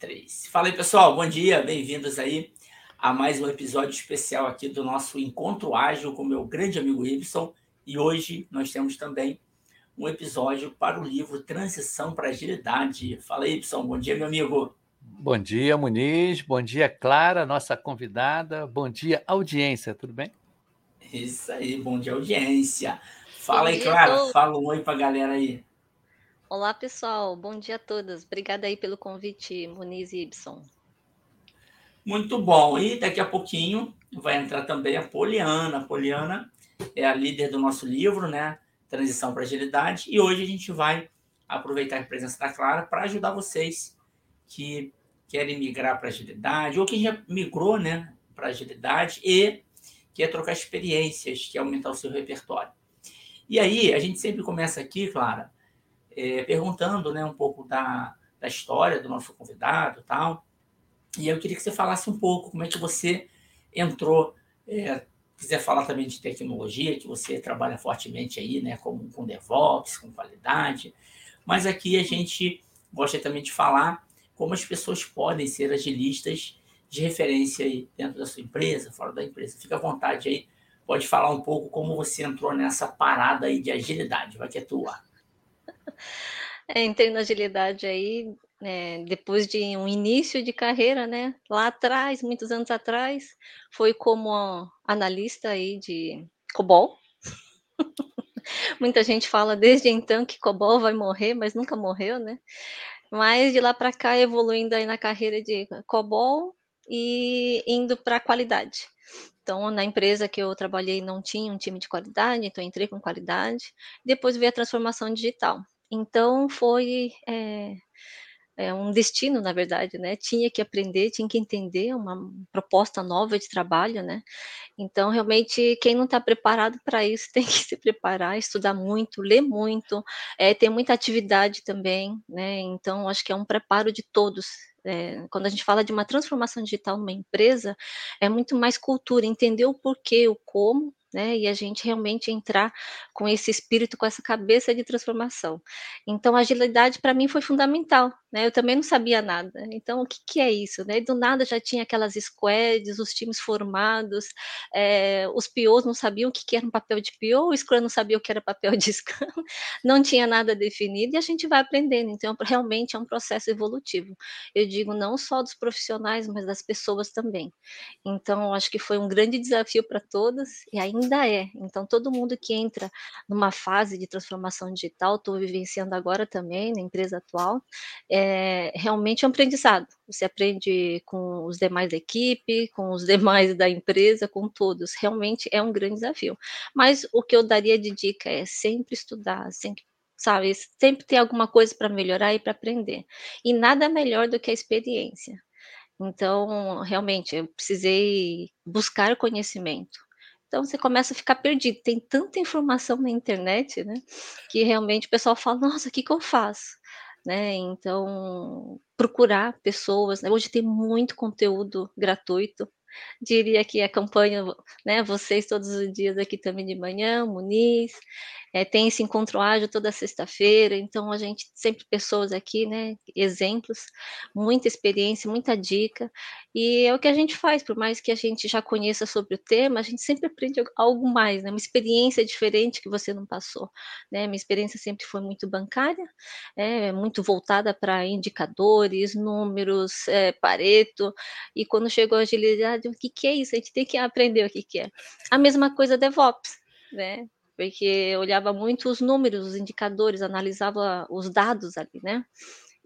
três. Fala aí, pessoal. Bom dia. Bem-vindos aí a mais um episódio especial aqui do nosso Encontro Ágil com meu grande amigo Ibson. E hoje nós temos também um episódio para o livro Transição para Agilidade. Fala aí, Ibson. Bom dia, meu amigo. Bom dia, Muniz. Bom dia, Clara, nossa convidada. Bom dia, audiência. Tudo bem? Isso aí. Bom dia, audiência. Fala aí, Clara. Fala um oi para a galera aí. Olá, pessoal. Bom dia a todos. Obrigada aí pelo convite, Muniz e Ibson. Muito bom. E daqui a pouquinho vai entrar também a Poliana. A Poliana é a líder do nosso livro, né? Transição para Agilidade. E hoje a gente vai aproveitar a presença da Clara para ajudar vocês que querem migrar para agilidade ou que já migrou, né, para agilidade e quer trocar experiências, quer aumentar o seu repertório. E aí, a gente sempre começa aqui, Clara, é, perguntando né, um pouco da, da história do nosso convidado tal. E eu queria que você falasse um pouco como é que você entrou, é, quiser falar também de tecnologia, que você trabalha fortemente aí, né, com, com DevOps, com qualidade. Mas aqui a gente gosta também de falar como as pessoas podem ser agilistas de referência aí dentro da sua empresa, fora da empresa. Fica à vontade aí, pode falar um pouco como você entrou nessa parada aí de agilidade, vai que é tua. É, entrei na agilidade aí, né, depois de um início de carreira, né, lá atrás, muitos anos atrás, foi como analista aí de COBOL. Muita gente fala desde então que COBOL vai morrer, mas nunca morreu, né? Mas de lá para cá, evoluindo aí na carreira de COBOL e indo para qualidade. Então, na empresa que eu trabalhei não tinha um time de qualidade, então entrei com qualidade. Depois veio a transformação digital. Então, foi é, é um destino, na verdade, né? Tinha que aprender, tinha que entender uma proposta nova de trabalho, né? Então, realmente, quem não está preparado para isso tem que se preparar, estudar muito, ler muito, é, ter muita atividade também, né? Então, acho que é um preparo de todos é, quando a gente fala de uma transformação digital numa empresa, é muito mais cultura, entender o porquê, o como, né? E a gente realmente entrar com esse espírito, com essa cabeça de transformação. Então, a agilidade para mim foi fundamental, né? Eu também não sabia nada. Então, o que, que é isso, né? Do nada já tinha aquelas squads, os times formados, é, os POs não sabiam o que, que era um papel de PO, o Scrum não sabia o que era papel de Scrum, não tinha nada definido e a gente vai aprendendo. Então, realmente é um processo evolutivo. Eu digo não só dos profissionais, mas das pessoas também. Então, acho que foi um grande desafio para todas e aí ainda é. Então, todo mundo que entra numa fase de transformação digital, estou vivenciando agora também na empresa atual, é realmente é um aprendizado. Você aprende com os demais da equipe, com os demais da empresa, com todos. Realmente é um grande desafio. Mas o que eu daria de dica é sempre estudar, sempre sabe, sempre ter alguma coisa para melhorar e para aprender. E nada melhor do que a experiência. Então, realmente, eu precisei buscar conhecimento. Então você começa a ficar perdido. Tem tanta informação na internet, né? Que realmente o pessoal fala, nossa, o que, que eu faço? Né? Então, procurar pessoas. Né? Hoje tem muito conteúdo gratuito. Diria que acompanho né, vocês todos os dias aqui também de manhã, Muniz, é, tem esse encontro ágil toda sexta-feira, então a gente sempre pessoas aqui, né? Exemplos, muita experiência, muita dica. E é o que a gente faz, por mais que a gente já conheça sobre o tema, a gente sempre aprende algo mais, né? Uma experiência diferente que você não passou. Né? Minha experiência sempre foi muito bancária, é, muito voltada para indicadores, números, é, pareto. E quando chegou a agilidade, o que, que é isso? A gente tem que aprender o que, que é. A mesma coisa DevOps, né? Porque olhava muito os números, os indicadores, analisava os dados ali, né?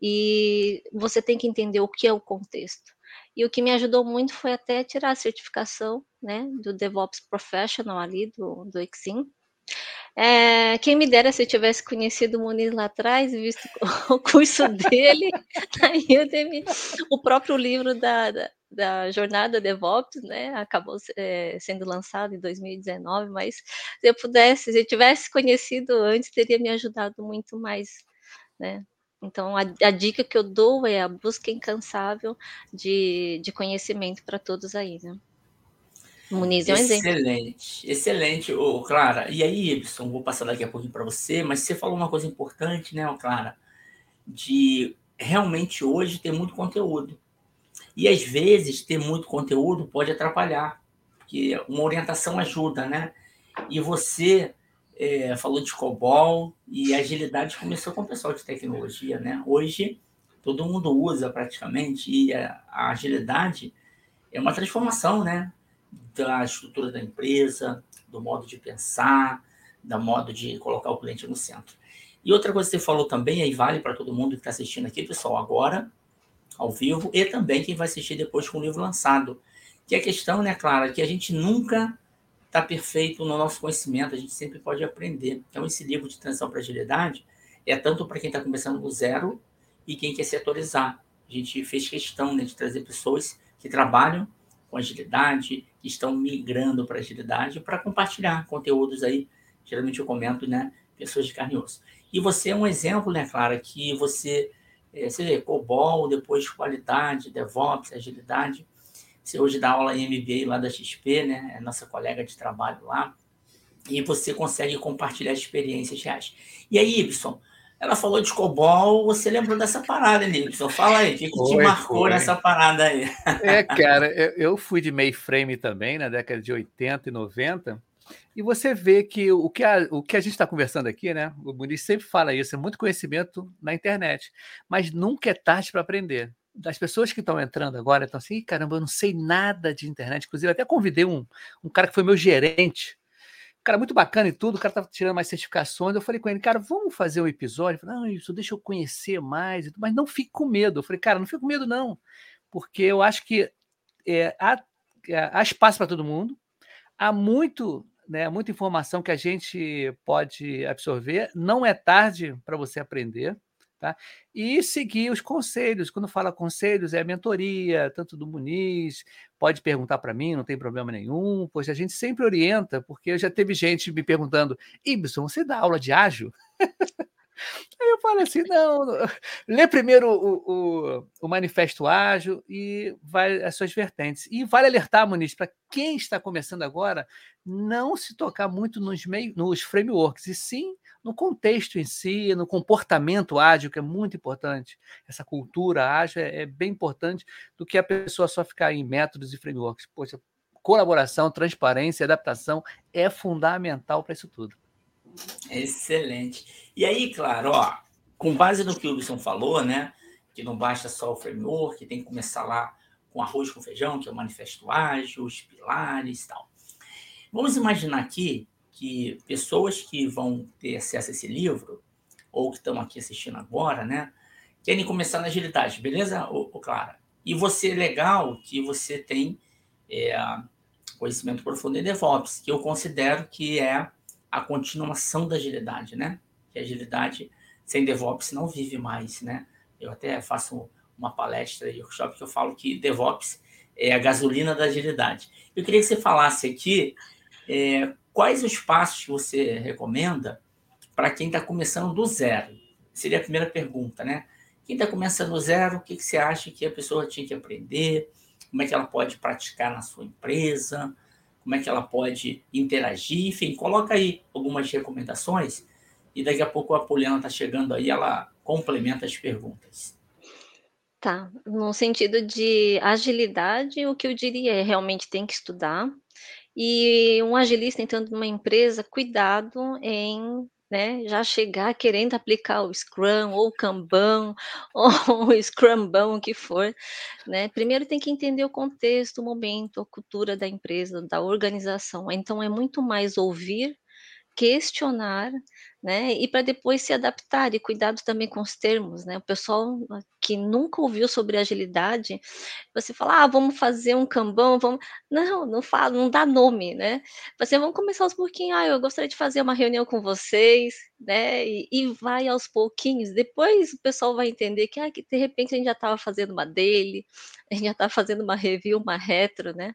E você tem que entender o que é o contexto. E o que me ajudou muito foi até tirar a certificação, né, do DevOps Professional ali, do, do Exim. É, quem me dera se eu tivesse conhecido o Muniz lá atrás, visto o curso dele na Udemy, o próprio livro da, da da jornada DevOps, né? Acabou é, sendo lançado em 2019, mas se eu pudesse, se eu tivesse conhecido antes, teria me ajudado muito mais, né? Então, a, a dica que eu dou é a busca incansável de, de conhecimento para todos aí, né? Muniz é um exemplo. Excelente, excelente, ô, Clara. E aí, Ibson, vou passar daqui a pouquinho para você, mas você falou uma coisa importante, né, Clara, de realmente hoje ter muito conteúdo. E às vezes ter muito conteúdo pode atrapalhar, porque uma orientação ajuda, né? E você é, falou de COBOL e agilidade começou com o pessoal de tecnologia, né? Hoje todo mundo usa praticamente e a, a agilidade é uma transformação, né? Da estrutura da empresa, do modo de pensar, da modo de colocar o cliente no centro. E outra coisa que você falou também, aí vale para todo mundo que está assistindo aqui, pessoal, agora, ao vivo, e também quem vai assistir depois com o livro lançado. Que a questão, né, Clara, que a gente nunca está perfeito no nosso conhecimento, a gente sempre pode aprender. Então, esse livro de transição para agilidade é tanto para quem está começando do zero e quem quer se atualizar. A gente fez questão né, de trazer pessoas que trabalham com agilidade, que estão migrando para agilidade, para compartilhar conteúdos aí. Geralmente eu comento, né, pessoas de carne e osso. E você é um exemplo, né, Clara, que você, é, você vê, COBOL, depois qualidade, DevOps, agilidade. Você hoje dá aula em MBA lá da XP, né? É nossa colega de trabalho lá. E você consegue compartilhar experiências reais. E aí, Ibson, ela falou de COBOL, você lembrou dessa parada, Ibson? Fala aí, o que, que te marcou foi. nessa parada aí? É, cara, eu fui de mainframe também, na década de 80 e 90, e você vê que o que a, o que a gente está conversando aqui, né? O Muniz sempre fala isso, é muito conhecimento na internet, mas nunca é tarde para aprender. Das pessoas que estão entrando agora, estão assim, caramba, eu não sei nada de internet. Inclusive, até convidei um, um cara que foi meu gerente, cara muito bacana e tudo, o cara estava tirando mais certificações. Eu falei com ele, cara, vamos fazer um episódio? Falei, não, isso deixa eu conhecer mais, mas não fique com medo. Eu falei, cara, não fique com medo, não, porque eu acho que é, há, há espaço para todo mundo, há muito né, muita informação que a gente pode absorver. Não é tarde para você aprender. Tá? E seguir os conselhos. Quando fala conselhos, é a mentoria, tanto do Muniz, pode perguntar para mim, não tem problema nenhum, pois a gente sempre orienta, porque já teve gente me perguntando: Ibson, você dá aula de ágil? Aí eu falo assim: não, lê primeiro o, o, o, manifesto ágil e vai as suas vertentes. E vale alertar, Muniz, para quem está começando agora, não se tocar muito nos, meio, nos frameworks, e sim no contexto em si, no comportamento ágil, que é muito importante. Essa cultura ágil é, é bem importante do que a pessoa só ficar em métodos e frameworks. Poxa, colaboração, transparência, adaptação é fundamental para isso tudo. Excelente. E aí, claro, ó, com base no que o Wilson falou, né? Que não basta só o framework, tem que começar lá com arroz com feijão, que é o manifesto ágil, os pilares e tal. Vamos imaginar aqui que pessoas que vão ter acesso a esse livro, ou que estão aqui assistindo agora, né? Querem começar na agilidade, beleza, ô, ô Clara? E você, legal que você tem é, conhecimento profundo em DevOps, que eu considero que é a continuação da agilidade, né? Que agilidade sem DevOps não vive mais, né? Eu até faço uma palestra e workshop que eu falo que DevOps é a gasolina da agilidade. Eu queria que você falasse aqui é, quais os passos que você recomenda para quem está começando do zero. Seria a primeira pergunta, né? Quem está começando do zero, o que, que você acha que a pessoa tinha que aprender? Como é que ela pode praticar na sua empresa? como é que ela pode interagir, enfim, coloca aí algumas recomendações e daqui a pouco a Poliana está chegando aí, ela complementa as perguntas. Tá, no sentido de agilidade, o que eu diria é realmente tem que estudar. E um agilista entrando numa empresa, cuidado em né, já chegar querendo aplicar o Scrum ou o Kanban ou o Scrumbão, o que for, né? Primeiro tem que entender o contexto, o momento, a cultura da empresa, da organização. Então é muito mais ouvir questionar, né, e para depois se adaptar, e cuidado também com os termos, né, o pessoal que nunca ouviu sobre agilidade, você fala, ah, vamos fazer um cambão, vamos, não, não fala, não dá nome, né, você, vamos começar aos pouquinhos, ah, eu gostaria de fazer uma reunião com vocês, né, e, e vai aos pouquinhos, depois o pessoal vai entender que, ah, que de repente a gente já estava fazendo uma dele, a gente já está fazendo uma review, uma retro, né,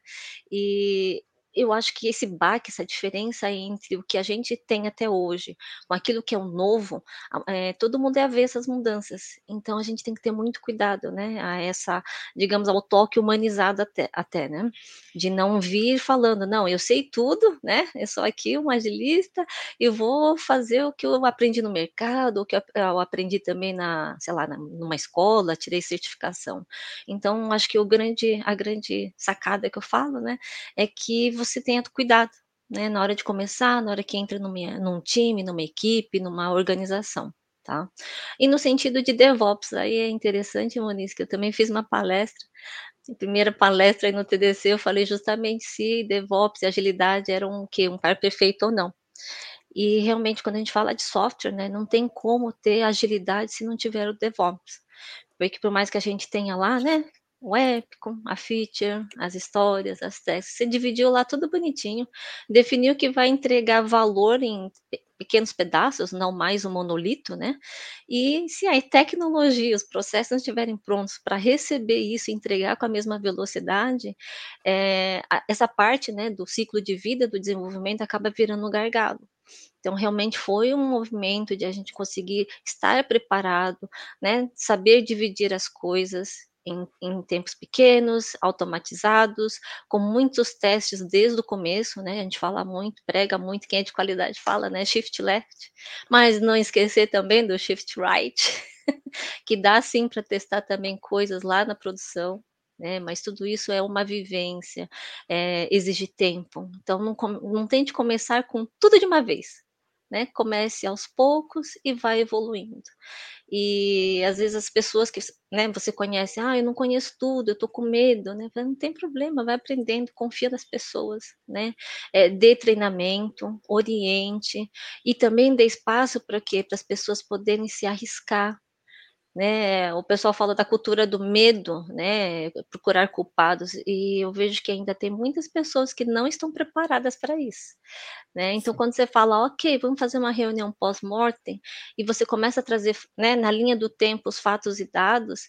e eu acho que esse baque, essa diferença entre o que a gente tem até hoje, com aquilo que é o novo, é, todo mundo é avesso às mudanças. Então a gente tem que ter muito cuidado, né? A essa, digamos, ao toque humanizado até, até né? De não vir falando, não, eu sei tudo, né? Eu sou aqui um agilista e vou fazer o que eu aprendi no mercado, o que eu aprendi também na, sei lá, numa escola, tirei certificação. Então acho que o grande, a grande sacada que eu falo, né, é que você tenha cuidado, né, na hora de começar, na hora que entra numa, num time, numa equipe, numa organização, tá? E no sentido de DevOps, aí é interessante, Moniz, que eu também fiz uma palestra, primeira palestra aí no TDC, eu falei justamente se DevOps e agilidade eram o quê? Um par perfeito ou não. E realmente, quando a gente fala de software, né, não tem como ter agilidade se não tiver o DevOps. Porque por mais que a gente tenha lá, né, o épico, a feature, as histórias, as testes. Você dividiu lá tudo bonitinho, definiu que vai entregar valor em pequenos pedaços, não mais um monolito, né? E se a tecnologia, os processos não estiverem prontos para receber isso e entregar com a mesma velocidade, é, essa parte né, do ciclo de vida do desenvolvimento acaba virando um gargalo. Então, realmente foi um movimento de a gente conseguir estar preparado, né, saber dividir as coisas, em, em, tempos pequenos, automatizados, com muitos testes desde o começo, né? A gente fala muito, prega muito, quem é de qualidade fala, né? Shift left, mas não esquecer também do shift right, que dá sim para testar também coisas lá na produção. Né, mas tudo isso é uma vivência, é, exige tempo. Então, não, não tente começar com tudo de uma vez. Né? Comece aos poucos e vai evoluindo. E às vezes as pessoas que né, você conhece, ah, eu não conheço tudo, eu tô com medo, né? Não tem problema, vai aprendendo, confia nas pessoas, né? É, dê treinamento, oriente e também dê espaço para quê? Para as pessoas poderem se arriscar, né? O pessoal fala da cultura do medo, né? Procurar culpados, e eu vejo que ainda tem muitas pessoas que não estão preparadas para isso, né? Então, quando você fala, ok, vamos fazer uma reunião pós-mortem, e você começa a trazer, né, na linha do tempo, os fatos e dados,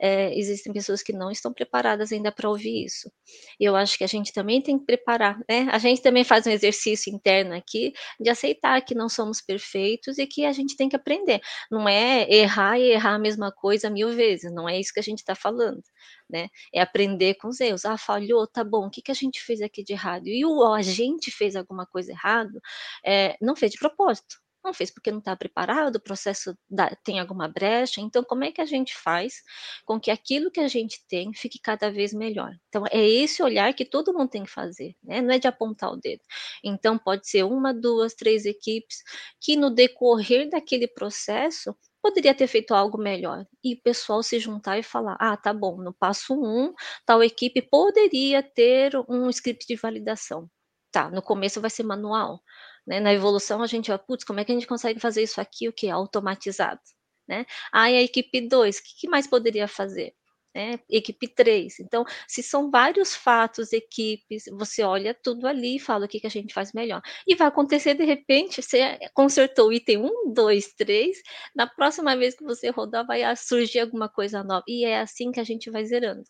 é, existem pessoas que não estão preparadas ainda para ouvir isso. E eu acho que a gente também tem que preparar, né? A gente também faz um exercício interno aqui de aceitar que não somos perfeitos e que a gente tem que aprender. Não é errar e errar mesma coisa mil vezes, não é isso que a gente está falando, né? É aprender com os erros. Ah, falhou, tá bom, o que, que a gente fez aqui de errado? E o a gente fez alguma coisa errado, é, não fez de propósito não fez porque não está preparado, o processo tem alguma brecha. Então, como é que a gente faz com que aquilo que a gente tem fique cada vez melhor? Então, é esse olhar que todo mundo tem que fazer, né? Não é de apontar o dedo. Então, pode ser uma, duas, três equipes que no decorrer daquele processo poderia ter feito algo melhor. E o pessoal se juntar e falar: ah, tá bom, no passo um, tal equipe poderia ter um script de validação. Tá, no começo vai ser manual. Né? Na evolução, a gente vai, putz, como é que a gente consegue fazer isso aqui, o que? Automatizado. Né? Aí a equipe 2, o que, que mais poderia fazer? Né? Equipe 3. Então, se são vários fatos, equipes, você olha tudo ali e fala o que, que a gente faz melhor. E vai acontecer, de repente, você consertou o item 1, 2, 3, na próxima vez que você rodar, vai surgir alguma coisa nova. E é assim que a gente vai zerando.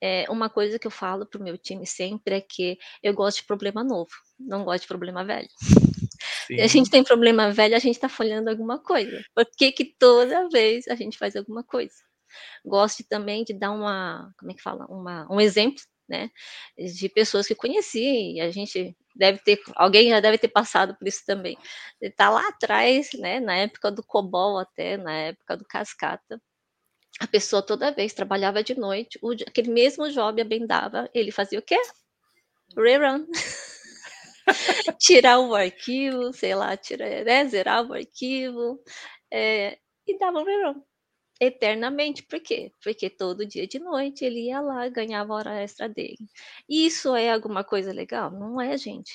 É, uma coisa que eu falo para o meu time sempre é que eu gosto de problema novo, não gosto de problema velho. Sim. Se a gente tem problema velho, a gente está folhando alguma coisa. Por que, que toda vez a gente faz alguma coisa? Gosto também de dar uma, como é que fala, uma, um exemplo, né, de pessoas que conheci, e a gente deve ter, alguém já deve ter passado por isso também. Está lá atrás, né, na época do COBOL até, na época do Cascata, a pessoa toda vez trabalhava de noite, o, aquele mesmo job abendava, ele fazia o quê? Rerun. Tirar o arquivo, sei lá, tirar, né, zerar o arquivo, é, e dava um rerun eternamente. Por quê? Porque todo dia de noite ele ia lá, ganhava a hora extra dele. Isso é alguma coisa legal? Não é, gente.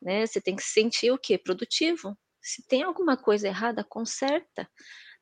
Né? Você tem que se sentir o quê? Produtivo. Se tem alguma coisa errada, conserta.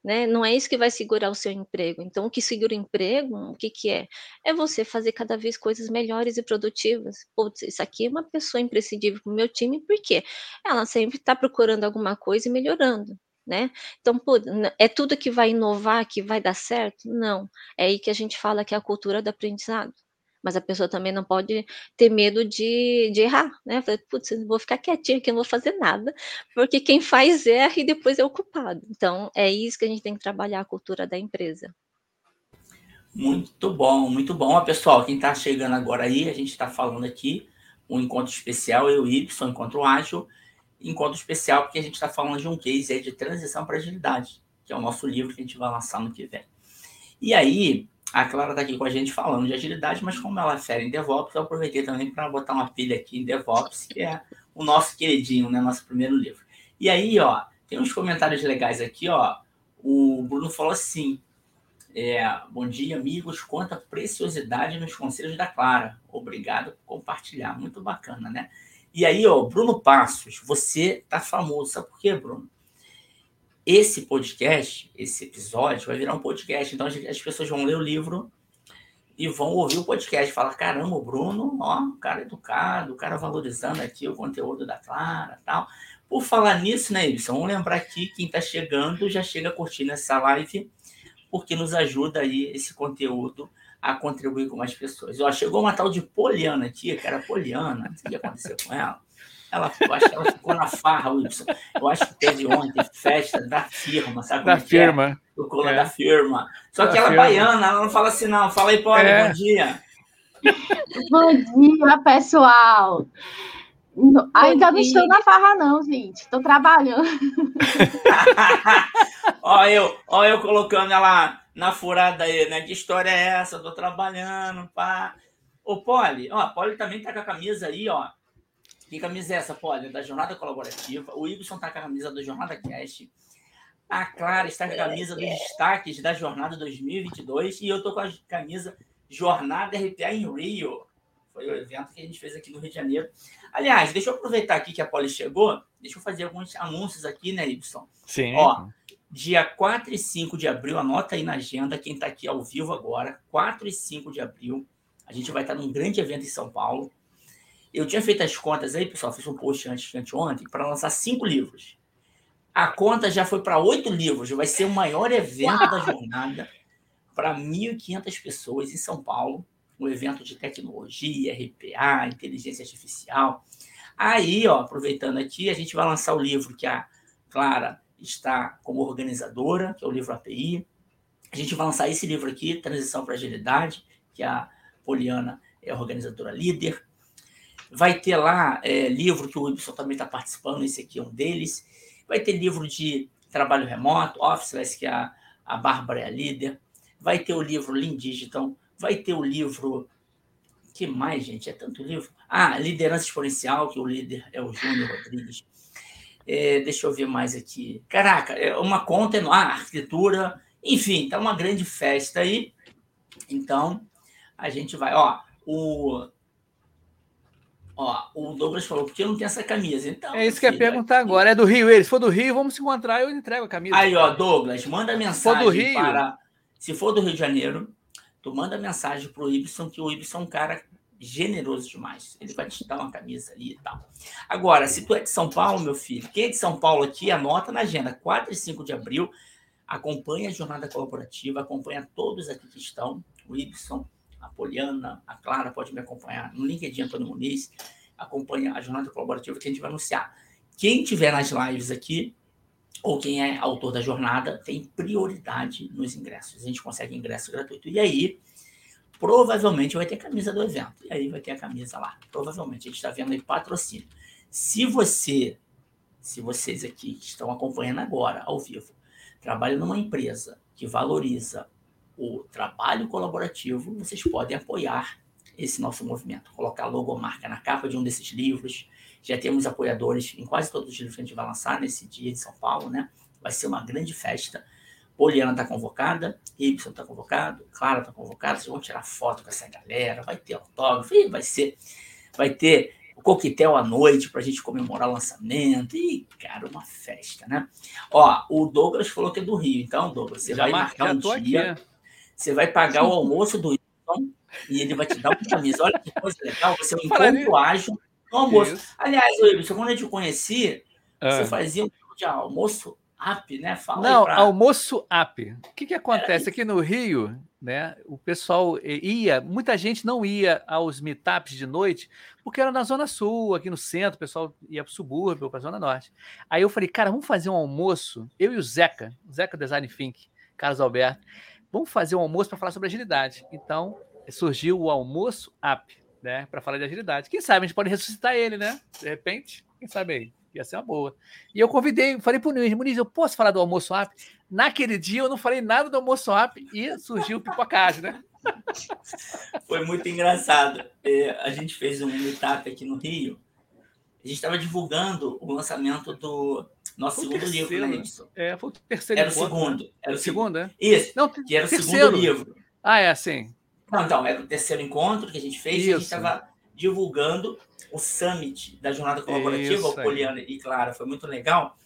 Né? Não é isso que vai segurar o seu emprego. Então, o que segura o emprego, o que, que é? É você fazer cada vez coisas melhores e produtivas. Putz, isso aqui é uma pessoa imprescindível para o meu time, porque ela sempre está procurando alguma coisa e melhorando né? Então, pô, é tudo que vai inovar, que vai dar certo? Não. É aí que a gente fala que é a cultura do aprendizado. Mas a pessoa também não pode ter medo de, de errar, né? Putz, vou ficar quietinha aqui, não vou fazer nada, porque quem faz erra e depois é o culpado. Então, é isso que a gente tem que trabalhar a cultura da empresa. Muito bom, muito bom. Pessoal, quem está chegando agora aí, a gente está falando aqui um encontro especial, eu e Y, encontro ágil, encontro especial porque a gente está falando de um case aí de transição para agilidade, que é o nosso livro que a gente vai lançar no que vem. E aí, a Clara está aqui com a gente falando de agilidade, mas como ela é fera em DevOps, eu aproveitei também para botar uma pilha aqui em DevOps, que é o nosso queridinho, né? Nosso primeiro livro. E aí, ó, tem uns comentários legais aqui, ó. O Bruno falou assim: é, bom dia, amigos. Quanta preciosidade nos conselhos da Clara. Obrigado por compartilhar. Muito bacana, né? E aí, ó, Bruno Passos, você tá famoso. Sabe por quê, Bruno? esse podcast, esse episódio, vai virar um podcast. Então as pessoas vão ler o livro e vão ouvir o podcast. Falar, caramba, o Bruno, ó, cara educado, o cara valorizando aqui o conteúdo da Clara tal. Por falar nisso, né, Ibson? Vamos lembrar aqui, quem está chegando já chega curtindo essa live, porque nos ajuda aí esse conteúdo a contribuir com mais pessoas. Ó, chegou uma tal de Poliana aqui, cara, Poliana, o que aconteceu com ela? Ela, eu acho que ela ficou na farra, Wilson. Eu acho que teve ontem festa da firma, sabe? Da é firma. É? O cola é. da firma. Só da que ela é é baiana, ela não fala assim, não. Fala aí, Paulo, é. bom dia. Bom dia, pessoal. Ainda não estou na farra, não, gente. Estou trabalhando. olha eu, ó eu colocando ela na furada aí, né? Que história é essa? Estou trabalhando, pá. Ô, Poli, ó, a Poli também tá com a camisa aí, ó. Que camisa é essa, Poli? Da Jornada Colaborativa. O Ibson tá com a camisa da Jornada Cast. A Clara está com a camisa dos destaques da Jornada 2022. E eu tô com a camisa Jornada RPA em Rio. Foi o evento que a gente fez aqui no Rio de Janeiro. Aliás, deixa eu aproveitar aqui que a Poli chegou. Deixa eu fazer alguns anúncios aqui, né, Ibson? Sim. Ó, dia 4 e 5 de abril, anota aí na agenda, quem está aqui ao vivo agora, 4 e 5 de abril, a gente vai estar num grande evento em São Paulo. Eu tinha feito as contas aí, pessoal, fiz um post antes, anteontem, para lançar cinco livros. A conta já foi para oito livros, vai ser o maior evento Uau! da jornada para 1.500 pessoas em São Paulo, um evento de tecnologia, RPA, inteligência artificial. Aí, ó, aproveitando aqui, a gente vai lançar o livro que a Clara está como organizadora, que é o livro API. A gente vai lançar esse livro aqui, Transição para Agilidade, que a Poliana é a organizadora líder. Vai ter lá é, livro que o Wilson também está participando, esse aqui é um deles. Vai ter livro de trabalho remoto, Office, que a, a Bárbara é a líder. Vai ter o livro Lean Digital. Vai ter o livro. que mais, gente? É tanto livro. Ah, Liderança Exponencial, que o líder é o Júnior Rodrigues. É, deixa eu ver mais aqui. Caraca, é uma conta no ah, arquitetura. Enfim, tá uma grande festa aí. Então, a gente vai. Ó, o Ó, o Douglas falou, porque não tenho essa camisa. Então, é isso que eu ia perguntar aqui... agora. É do Rio ele? Se for do Rio, vamos se encontrar, eu entrego a camisa. Aí, ó, Douglas, manda mensagem se for do Rio, para. Se for do Rio de Janeiro, tu manda mensagem pro Ibson, que o Ibson é um cara generoso demais. Ele vai te dar uma camisa ali e tal. Agora, se tu é de São Paulo, meu filho, quem é de São Paulo aqui, anota na agenda, 4 e 5 de abril, acompanha a jornada colaborativa, acompanha todos aqui que estão, o Ibson, a Poliana, a Clara pode me acompanhar no LinkedIn Antônio Muniz, acompanha a jornada colaborativa que a gente vai anunciar. Quem tiver nas lives aqui, ou quem é autor da jornada, tem prioridade nos ingressos. A gente consegue ingresso gratuito. E aí, provavelmente vai ter camisa do evento. E aí vai ter a camisa lá. Provavelmente. A gente está vendo aí patrocínio. Se você, se vocês aqui que estão acompanhando agora, ao vivo, trabalham numa empresa que valoriza o trabalho colaborativo, vocês podem apoiar esse nosso movimento. Colocar a logomarca na capa de um desses livros. Já temos apoiadores em quase todos os livros que a gente vai lançar nesse dia de São Paulo, né? Vai ser uma grande festa. Poliana está convocada, Ibson está convocado, Clara está convocada. Vocês vão tirar foto com essa galera, vai ter autógrafo, e vai ser, vai ter o coquetel à noite para a gente comemorar o lançamento. E, cara, uma festa, né? Ó, o Douglas falou que é do Rio, então, Douglas, você Já vai marcar um dia. Aqui. Você vai pagar o almoço do Wilson e ele vai te dar uma camisa. Olha que coisa legal, você é um encontro ágil no almoço. Isso. Aliás, Wilson, quando eu te conheci, ah. você fazia um de almoço app, né? Fala Não, pra... almoço app. O que, que acontece aqui no Rio? né? O pessoal ia, muita gente não ia aos meetups de noite, porque era na Zona Sul, aqui no centro, o pessoal ia para o subúrbio, para a Zona Norte. Aí eu falei, cara, vamos fazer um almoço, eu e o Zeca, o Zeca Design Think, Carlos Alberto, vamos fazer um almoço para falar sobre agilidade. Então, surgiu o Almoço App, né, para falar de agilidade. Quem sabe a gente pode ressuscitar ele, né? De repente, quem sabe aí. Ia ser uma boa. E eu convidei, falei pro Muniz, Muniz, eu posso falar do almoço app? Naquele dia eu não falei nada do almoço app e surgiu o pipocagem, né? Foi muito engraçado. É, a gente fez um meetup aqui no Rio. A gente estava divulgando o lançamento do nosso segundo terceiro, livro, né, Edson? É, foi o terceiro Era o segundo. Né? Era o segundo, é? Isso. Não, que era o terceiro. segundo livro. Ah, é assim. Não, então, era o terceiro encontro que a gente fez Isso. e a gente estava divulgando o summit da jornada colaborativa, o Poliana e Clara, foi muito legal.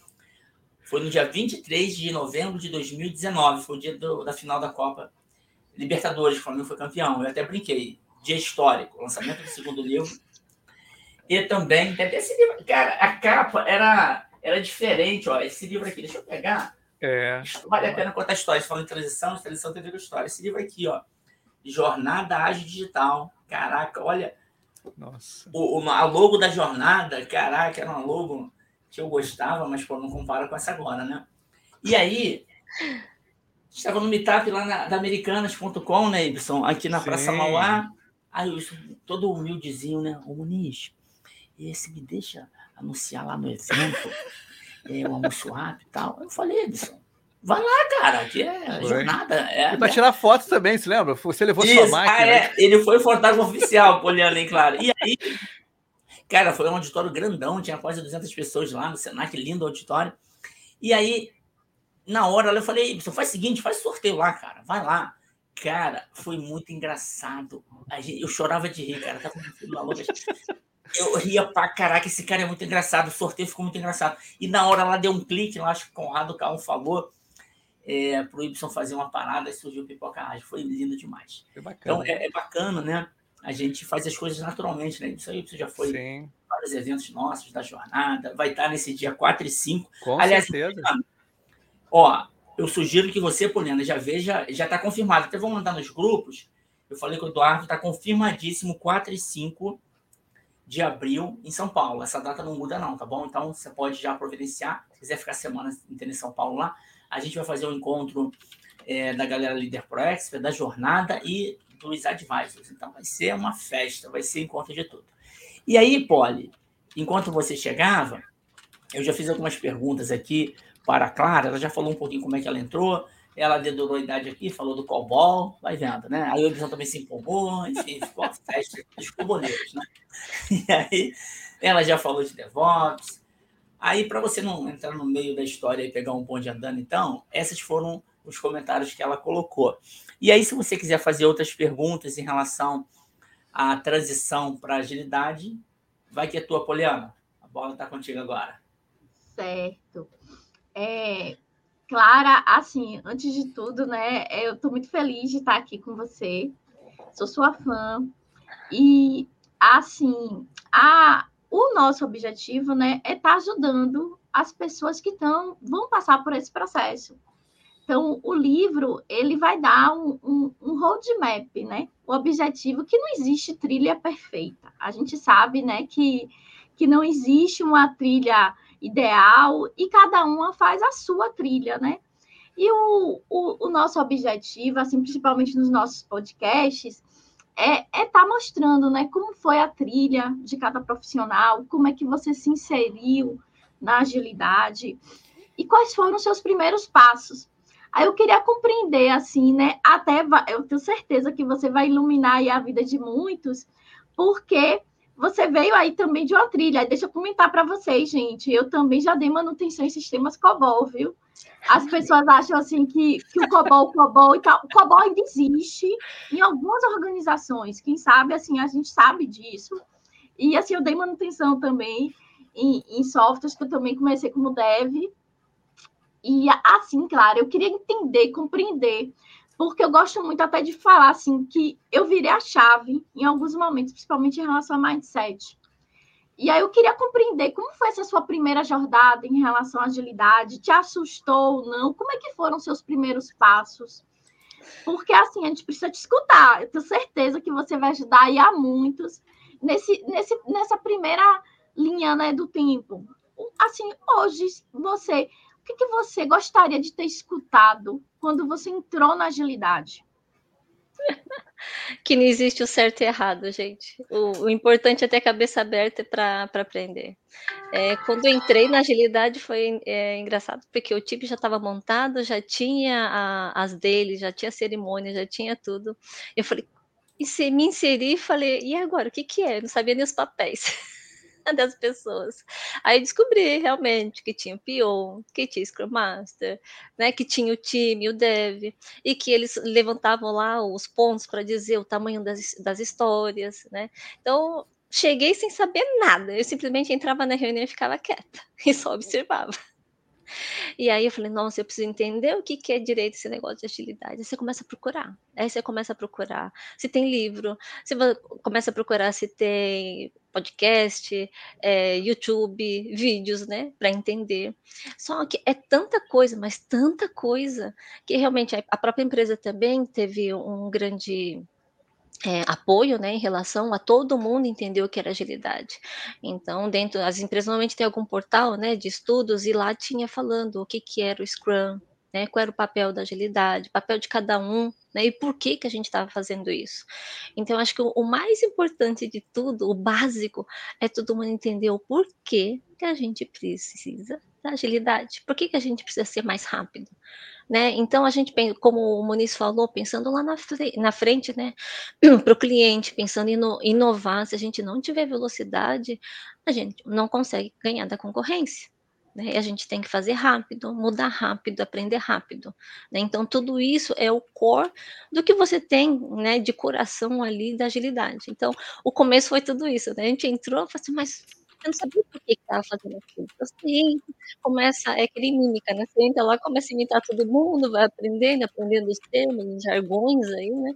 Foi no dia 23 de novembro de 2019, foi o dia do, da final da Copa Libertadores, que o Flamengo foi campeão. Eu até brinquei, dia histórico, lançamento do segundo livro. E também, até esse livro, cara, a capa era, era diferente, ó. Esse livro aqui, deixa eu pegar. É. Vale a pena contar histórias. Falando em transição, transição tem a ver com história. Esse livro aqui, ó. Jornada Ágil Digital. Caraca, olha, nossa. O, a logo da jornada, caraca, era uma logo que eu gostava, mas pô, não compara com essa agora, né? E aí, estava no meetup lá na, da Americanas.com, né, Ibson? Aqui na Sim. Praça Mauá. Aí eu todo humildezinho, né? Ô Muniz, esse me deixa anunciar lá no evento, é, o almoço e tal. Eu falei, Ibson, Vai lá, cara, aqui é foi. jornada. É, e para tirar foto também, se lembra? Você levou Isso, sua máquina. Ah, é. Ele foi fotógrafo oficial, Poliana, hein, claro. E aí, cara, foi um auditório grandão, tinha quase 200 pessoas lá no Senac, lindo auditório. E aí, na hora, eu falei, faz o seguinte, faz sorteio lá, cara, vai lá. Cara, foi muito engraçado. Eu chorava de rir, cara. Tava eu ria pra caraca, esse cara é muito engraçado, o sorteio ficou muito engraçado. E na hora lá deu um clique, eu acho que o Conrado Calmo falou, é, para o Y fazer uma parada e surgiu o Pipoca Rádio. Foi lindo demais. Então é, é, bacana, né? A gente faz as coisas naturalmente, né? Isso aí você já foi Sim. vários eventos nossos da jornada. Vai estar nesse dia 4 e 5. Com Aliás, certeza. Ó, eu sugiro que você, Poliana, já veja, já está confirmado. Até vou mandar nos grupos. Eu falei que o Eduardo está confirmadíssimo 4 e 5 de abril em São Paulo. Essa data não muda, não, tá bom? Então você pode já providenciar. Se quiser ficar semana inteira em São Paulo lá, a gente vai fazer um encontro é, da galera Líder Pro Expert, da jornada e dos advisors. Então vai ser uma festa, vai ser encontro de tudo. E aí, Polly, enquanto você chegava, eu já fiz algumas perguntas aqui para a Clara, ela já falou um pouquinho como é que ela entrou, ela dedurou a idade aqui, falou do cobol, vai vendo, né? Aí o Edson também se empolgou, enfim, ficou a festa dos coboleiros, né? E aí ela já falou de DevOps, Aí, para você não entrar no meio da história e pegar um bonde andando, então, esses foram os comentários que ela colocou. E aí, se você quiser fazer outras perguntas em relação à transição para agilidade, vai que é tua, Poliana. A bola está contigo agora. Certo. É, Clara, assim, antes de tudo, né, eu estou muito feliz de estar aqui com você. Sou sua fã. E, assim, a, o nosso objetivo né, é estar tá ajudando as pessoas que tão, vão passar por esse processo. Então, o livro ele vai dar um, um, um roadmap, né? O objetivo que não existe trilha perfeita. A gente sabe, né, que, que não existe uma trilha ideal e cada uma faz a sua trilha, né? E o, o, o nosso objetivo, assim, principalmente nos nossos podcasts, é estar é tá mostrando né, como foi a trilha de cada profissional, como é que você se inseriu na agilidade e quais foram os seus primeiros passos. Aí eu queria compreender, assim, né? Até eu tenho certeza que você vai iluminar a vida de muitos, porque você veio aí também de uma trilha. Deixa eu comentar para vocês, gente. Eu também já dei manutenção em sistemas COBOL, viu? As pessoas acham assim que, que o COBOL, COBOL e tal. O COBOL ainda existe em algumas organizações. Quem sabe, assim, a gente sabe disso. E assim, eu dei manutenção também em, em softwares que eu também comecei como dev. E assim, claro, eu queria entender, compreender porque eu gosto muito até de falar assim que eu virei a chave em alguns momentos, principalmente em relação ao mindset. E aí eu queria compreender como foi essa sua primeira jornada em relação à agilidade, te assustou ou não? Como é que foram seus primeiros passos? Porque assim, a gente precisa te escutar. Eu tenho certeza que você vai ajudar aí a muitos nesse, nesse, nessa primeira linha né, do tempo. Assim, hoje, você, o que, que você gostaria de ter escutado quando você entrou na agilidade? que não existe o certo e errado, gente. O, o importante é ter a cabeça aberta para aprender. É, quando entrei na agilidade foi é, engraçado, porque o time já estava montado, já tinha a, as dele, já tinha cerimônia, já tinha tudo. Eu falei, e se me inseri, falei, e agora, o que, que é? Eu não sabia nem os papéis. das pessoas. Aí descobri realmente que tinha o PO, que tinha Scrum Master, né, que tinha o time, o Dev, e que eles levantavam lá os pontos para dizer o tamanho das, das histórias, né? Então, cheguei sem saber nada. Eu simplesmente entrava na reunião e ficava quieta e só observava. E aí eu falei, nossa, eu preciso entender o que, que é direito esse negócio de agilidade. Aí você começa a procurar. Aí você começa a procurar se tem livro, você começa a procurar se tem podcast, é, YouTube, vídeos, né, para entender. Só que é tanta coisa, mas tanta coisa, que realmente a própria empresa também teve um grande é, apoio, né, em relação a todo mundo entender o que era agilidade. Então, dentro, as empresas normalmente têm algum portal, né, de estudos, e lá tinha falando o que, que era o Scrum, né, qual era o papel da agilidade, papel de cada um, né, e por que, que a gente estava fazendo isso. Então, acho que o, o, mais importante de tudo, o básico, é todo mundo entender o porquê que a gente precisa da agilidade, por que, que a gente precisa ser mais rápido, né? Então a gente, como o Muniz falou, pensando lá na, frente, na frente, né, para o cliente, pensando em inovar, se a gente não tiver velocidade, a gente não consegue ganhar da concorrência. Né? A gente tem que fazer rápido, mudar rápido, aprender rápido. Né? Então, tudo isso é o core do que você tem né, de coração ali da agilidade. Então, o começo foi tudo isso. Né? A gente entrou e falou assim, mas eu não sabia por que estava fazendo aquilo. Então, assim, começa, é aquele mímica, né? Você entra lá, começa a imitar todo mundo, vai aprendendo, aprendendo os termos, os jargões aí, né?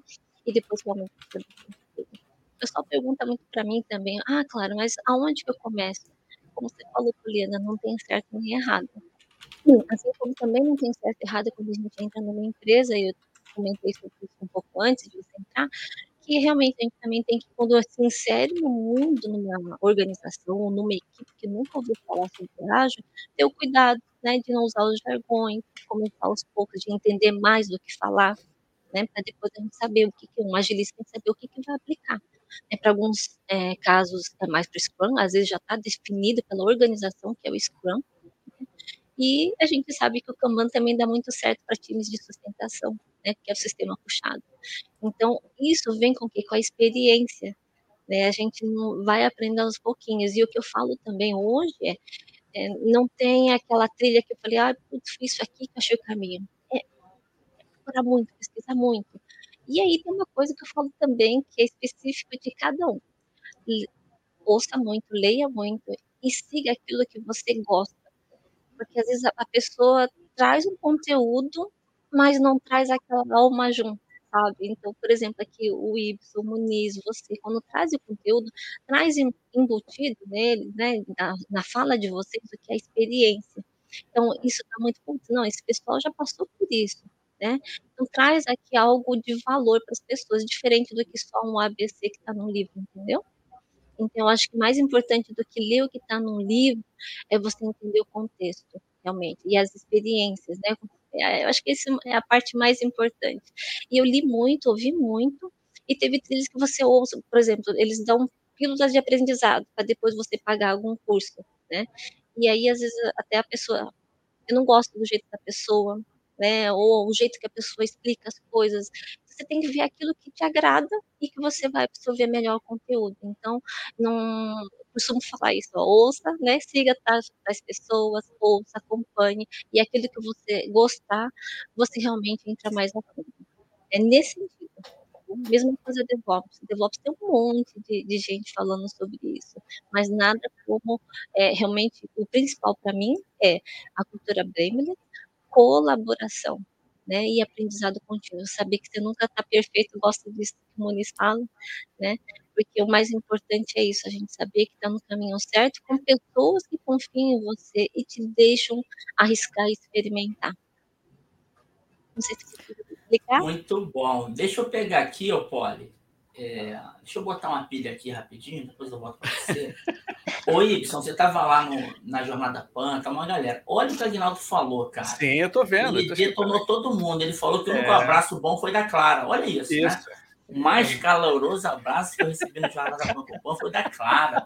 E depois realmente o pessoal pergunta muito para mim também, ah, claro, mas aonde que eu começo? Como você falou, Poliana, não tem certo nem errado. Assim como também não tem certo e errado quando a gente entra numa empresa, e eu comentei sobre isso um pouco antes de você entrar, que realmente a gente também tem que, quando se insere no mundo, numa organização, numa equipe que nunca ouviu falar sobre ágil, ter o cuidado né, de não usar os jargões, começar aos poucos, de entender mais do que falar, né, para depois a gente saber o que, que um agilista tem que saber o que, que vai aplicar. É, para alguns é, casos é mais para o Scrum, às vezes já está definido pela organização que é o Scrum, né, e a gente sabe que o Kanban também dá muito certo para times de sustentação, né, que é o sistema puxado. Então, isso vem com com a experiência, né? A gente vai aprendendo aos pouquinhos. E o que eu falo também hoje é, é não tem aquela trilha que eu falei, ah, putz, fiz isso aqui que achei o caminho. É, é procurar muito, pesquisar muito. E aí tem uma coisa que eu falo também que é específico de cada um. Ouça muito, leia muito e siga aquilo que você gosta. Porque às vezes a pessoa traz um conteúdo, mas não traz aquela alma junto sabe? Então, por exemplo, aqui o Ibson, o Muniz, você, quando traz o conteúdo, traz embutido nele, né, na, na fala de vocês, o que é a experiência. Então, isso está muito ponto. Não, esse pessoal já passou por isso, né? Então, traz aqui algo de valor para as pessoas, diferente do que só um ABC que está no livro, entendeu? Então, acho que mais importante do que ler o que está no livro é você entender o contexto, realmente, e as experiências, né? É, eu acho que essa é a parte mais importante. E eu li muito, ouvi muito, e teve trilhas que você ouça, por exemplo, eles dão pílulas de aprendizado para depois você pagar algum curso, né? E aí, às vezes, até a pessoa, eu não gosto do jeito da pessoa, né? Ou o jeito que a pessoa explica as coisas. Você tem que ver aquilo que te agrada e que você vai absorver melhor o conteúdo. Então, não costumo falar isso, ouça, né? Siga as, as pessoas, ouça, acompanhe, e aquilo que você gostar, você realmente entra mais a fundo. É nesse sentido. Mesma coisa DevOps. DevOps tem um monte de, de gente falando sobre isso, mas nada como é, realmente o principal para mim é a cultura Blemley, colaboração, né, e aprendizado contínuo, saber que você nunca está perfeito, gosto disso que o Muniz fala, né, porque o mais importante é isso, a gente saber que está no caminho certo, com pessoas que confiam em você e te deixam arriscar e experimentar. Não sei se você explicar? Muito bom. Deixa eu pegar aqui, ô Poli. É, deixa eu botar uma pilha aqui rapidinho, depois eu boto para você. Ô, Ibson, você estava lá no, na Jornada Pan, tá uma galera. Olha o que o Aguinaldo falou, cara. Sim, eu tô vendo. Ele detonou todo mundo. Ele falou que o único é. abraço bom foi da Clara. Olha isso, né? isso. né? O mais caloroso abraço que eu recebi no Jornal da Pan foi da Clara.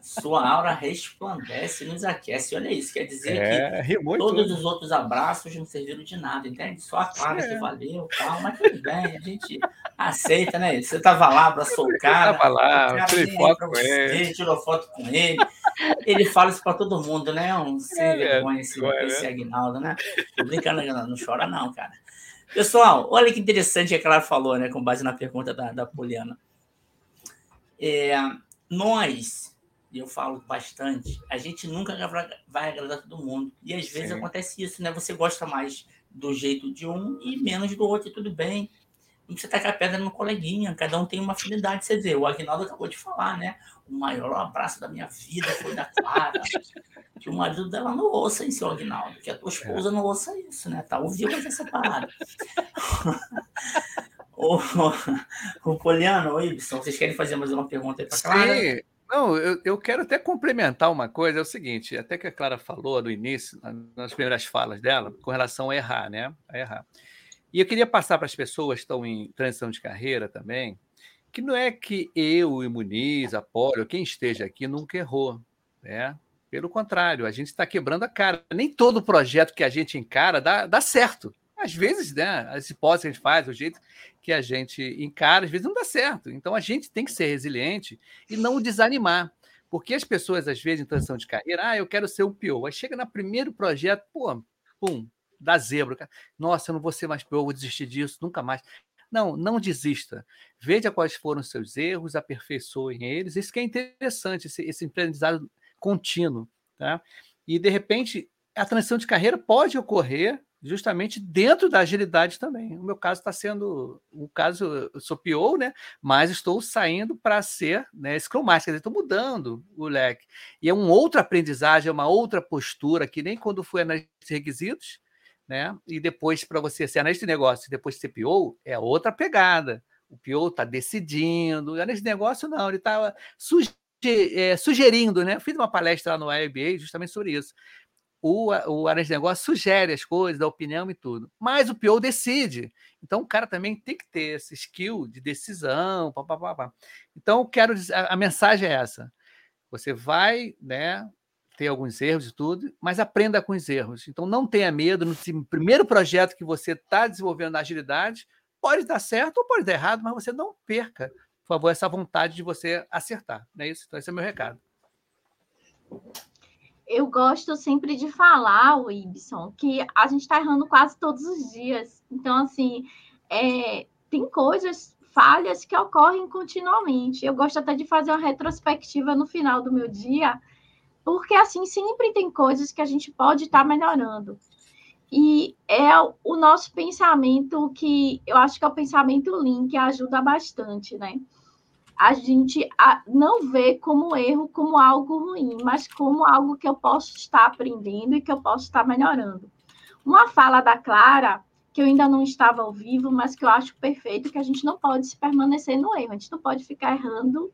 Sua aura resplandece e nos aquece. Olha isso, quer dizer é, que todos os outros abraços não serviram de nada, entende? Só a Clara é. que valeu, tal, mas tudo bem, a gente aceita, né? Você estava lá, abraçou o cara. Estava lá, tirei foto com ele. Tirou foto com ele. Ele fala isso para todo mundo, né? Um sem é, vergonha esse, é, esse Aguinaldo, né? Tô brincando, não chora não, cara. Pessoal, olha que interessante que ela falou, né, com base na pergunta da, da Poliana. É, nós, e eu falo bastante, a gente nunca vai agradar todo mundo. E às vezes Sim. acontece isso, né? Você gosta mais do jeito de um e menos do outro, e tudo bem. Não precisa tacar pedra no coleguinha, cada um tem uma afinidade. Você vê, o Agnaldo acabou de falar, né? O maior abraço da minha vida foi da Clara. que o marido dela não ouça isso, Agnaldo. Que a tua esposa é. não ouça isso, né? Tá ouvindo essa parada. o, o Poliano, o Ibson, vocês querem fazer mais uma pergunta aí para Clara? Sim. Não, eu, eu quero até complementar uma coisa, é o seguinte, até que a Clara falou no início, nas primeiras falas dela, com relação a errar, né? A errar. E eu queria passar para as pessoas que estão em transição de carreira também, que não é que eu e Muniz, Apolo, quem esteja aqui nunca errou, né? Pelo contrário, a gente está quebrando a cara. Nem todo projeto que a gente encara dá, dá certo. Às vezes, né, as hipóteses que a gente faz, o jeito que a gente encara, às vezes não dá certo. Então a gente tem que ser resiliente e não desanimar. Porque as pessoas, às vezes, em transição de carreira, ah, eu quero ser o PO. Aí chega no primeiro projeto, pô, pum, da zebra. Nossa, eu não vou ser mais pior, vou desistir disso, nunca mais. Não, não desista. Veja quais foram os seus erros, aperfeiçoem eles. Isso que é interessante, esse, esse aprendizado contínuo. Tá? E, de repente, a transição de carreira pode ocorrer justamente dentro da agilidade também. O meu caso está sendo um caso, eu sou PO, né? Mas estou saindo para ser né, Scrum Master, estou mudando o leque. E é um outro aprendizagem, é uma outra postura, que nem quando fui analisar requisitos, né? E depois, para você ser analista de negócio e depois ser PO, é outra pegada. O PO está decidindo, o analista de negócio não, ele está suge é, sugerindo, né? fiz uma palestra lá no IBA justamente sobre isso. O, o analista de negócio sugere as coisas, dá opinião e tudo, mas o PO decide. Então, o cara também tem que ter esse skill de decisão. Pá, pá, pá, pá. Então, quero dizer, a, a mensagem é essa. Você vai, né, ter alguns erros e tudo, mas aprenda com os erros. Então, não tenha medo. No primeiro projeto que você está desenvolvendo na agilidade, pode dar certo ou pode dar errado, mas você não perca, por favor, essa vontade de você acertar. Não é isso? Então, esse é o meu recado. Eu gosto sempre de falar, o Ibson, que a gente está errando quase todos os dias. Então, assim, é, tem coisas, falhas que ocorrem continuamente. Eu gosto até de fazer uma retrospectiva no final do meu dia porque assim sempre tem coisas que a gente pode estar tá melhorando. E é o nosso pensamento que eu acho que é o pensamento Lean que ajuda bastante, né? A gente não vê como erro como algo ruim, mas como algo que eu posso estar aprendendo e que eu posso estar melhorando. Uma fala da Clara, que eu ainda não estava ao vivo, mas que eu acho perfeito, que a gente não pode se permanecer no erro, a gente não pode ficar errando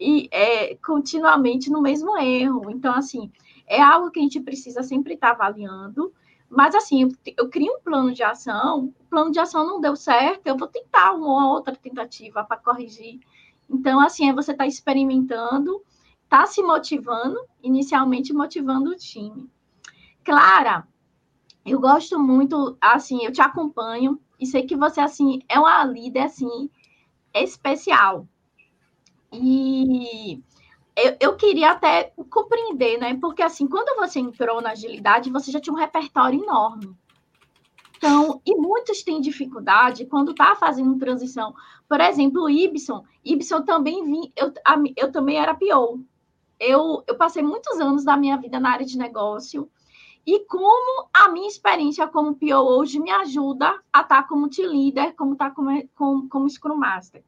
e é, continuamente no mesmo erro. Então, assim, é algo que a gente precisa sempre estar avaliando. Mas, assim, eu, eu crio um plano de ação, o plano de ação não deu certo, eu vou tentar uma outra tentativa para corrigir. Então, assim, é você estar tá experimentando, tá se motivando, inicialmente motivando o time. Clara, eu gosto muito, assim, eu te acompanho e sei que você, assim, é uma líder, assim, especial. E eu, eu, queria até compreender, né? Porque assim, quando você entrou na agilidade, você já tinha um repertório enorme. Então, e muitos têm dificuldade quando está fazendo transição. Por exemplo, o Ibson, Ibson também vim, eu, eu também era PO. Eu, eu passei muitos anos da minha vida na área de negócio. E como a minha experiência como PO hoje me ajuda a estar tá como team leader, como estar tá como, como, como Scrum Master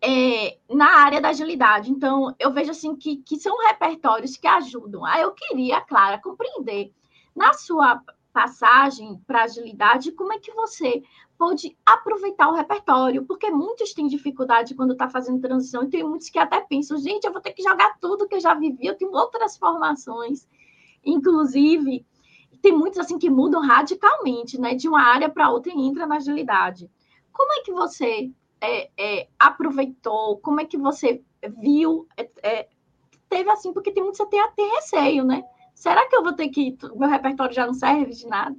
é, na área da agilidade. Então, eu vejo assim que, que são repertórios que ajudam. Ah, eu queria, Clara, compreender na sua passagem para agilidade, como é que você pode aproveitar o repertório? Porque muitos têm dificuldade quando está fazendo transição, e tem muitos que até pensam, gente, eu vou ter que jogar tudo que eu já vivi, eu tenho outras formações. Inclusive, tem muitos assim que mudam radicalmente, né? De uma área para outra e entra na agilidade. Como é que você é, é, aproveitou? Como é que você viu? É, é teve assim, porque tem muitos que tem até receio, né? Será que eu vou ter que. Meu repertório já não serve de nada?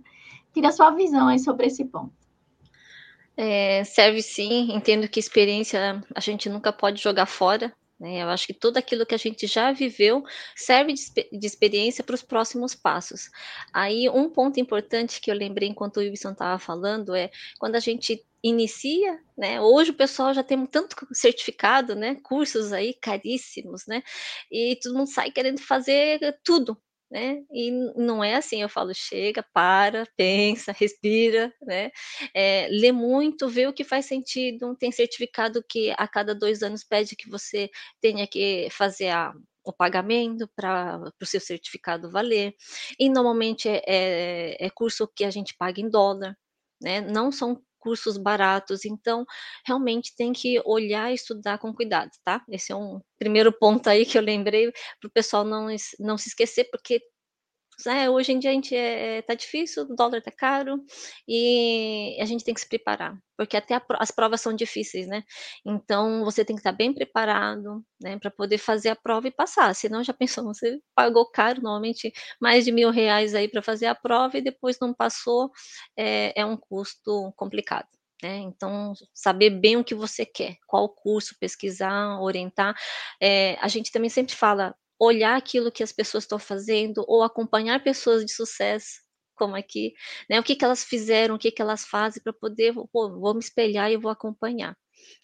Queria a sua visão aí sobre esse ponto. É, serve sim, entendo que experiência a gente nunca pode jogar fora, né? Eu acho que tudo aquilo que a gente já viveu serve de, de experiência para os próximos passos. Aí, um ponto importante que eu lembrei enquanto o Wilson estava falando é quando a gente inicia, né? Hoje o pessoal já tem tanto certificado, né? Cursos aí caríssimos, né? E todo mundo sai querendo fazer tudo, né? E não é assim, eu falo, chega, para, pensa, respira, né? É, lê muito, vê o que faz sentido. Tem certificado que a cada dois anos pede que você tenha que fazer a, o pagamento para o seu certificado valer. E normalmente é, é, é curso que a gente paga em dólar, né? Não são cursos baratos, então realmente tem que olhar e estudar com cuidado, tá? Esse é um primeiro ponto aí que eu lembrei para o pessoal não, não se esquecer, porque é, hoje em dia a gente é, tá difícil, o dólar tá caro e a gente tem que se preparar, porque até a, as provas são difíceis, né? Então você tem que estar bem preparado, né, para poder fazer a prova e passar. Senão já pensou, você pagou caro, normalmente mais de mil reais aí para fazer a prova e depois não passou, é, é um custo complicado. Né? Então, saber bem o que você quer, qual curso pesquisar, orientar. É, a gente também sempre fala, olhar aquilo que as pessoas estão fazendo ou acompanhar pessoas de sucesso como aqui, né? O que, que elas fizeram, o que, que elas fazem para poder, pô, vou me espelhar e vou acompanhar,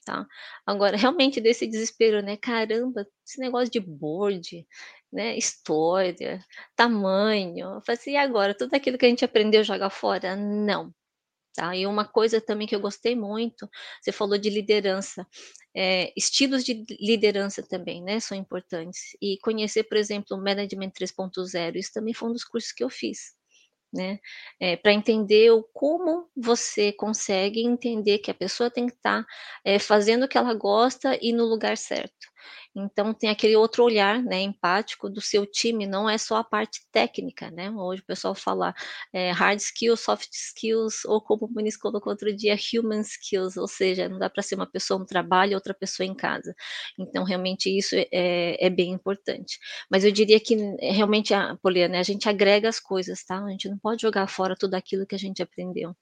tá? Agora, realmente desse desespero, né? Caramba, esse negócio de board, né? História, tamanho, assim, e agora? Tudo aquilo que a gente aprendeu jogar fora? Não, Tá? E uma coisa também que eu gostei muito, você falou de liderança, é, estilos de liderança também, né, são importantes. E conhecer, por exemplo, o Management 3.0, isso também foi um dos cursos que eu fiz, né, é, para entender o, como você consegue entender que a pessoa tem que estar tá, é, fazendo o que ela gosta e no lugar certo. Então tem aquele outro olhar, né, empático do seu time, não é só a parte técnica, né? Hoje o pessoal fala é, hard skills, soft skills, ou como o Muniz colocou outro dia, human skills, ou seja, não dá para ser uma pessoa no trabalho e outra pessoa em casa. Então realmente isso é, é bem importante. Mas eu diria que realmente, a Poliana, a gente agrega as coisas, tá? A gente não pode jogar fora tudo aquilo que a gente aprendeu.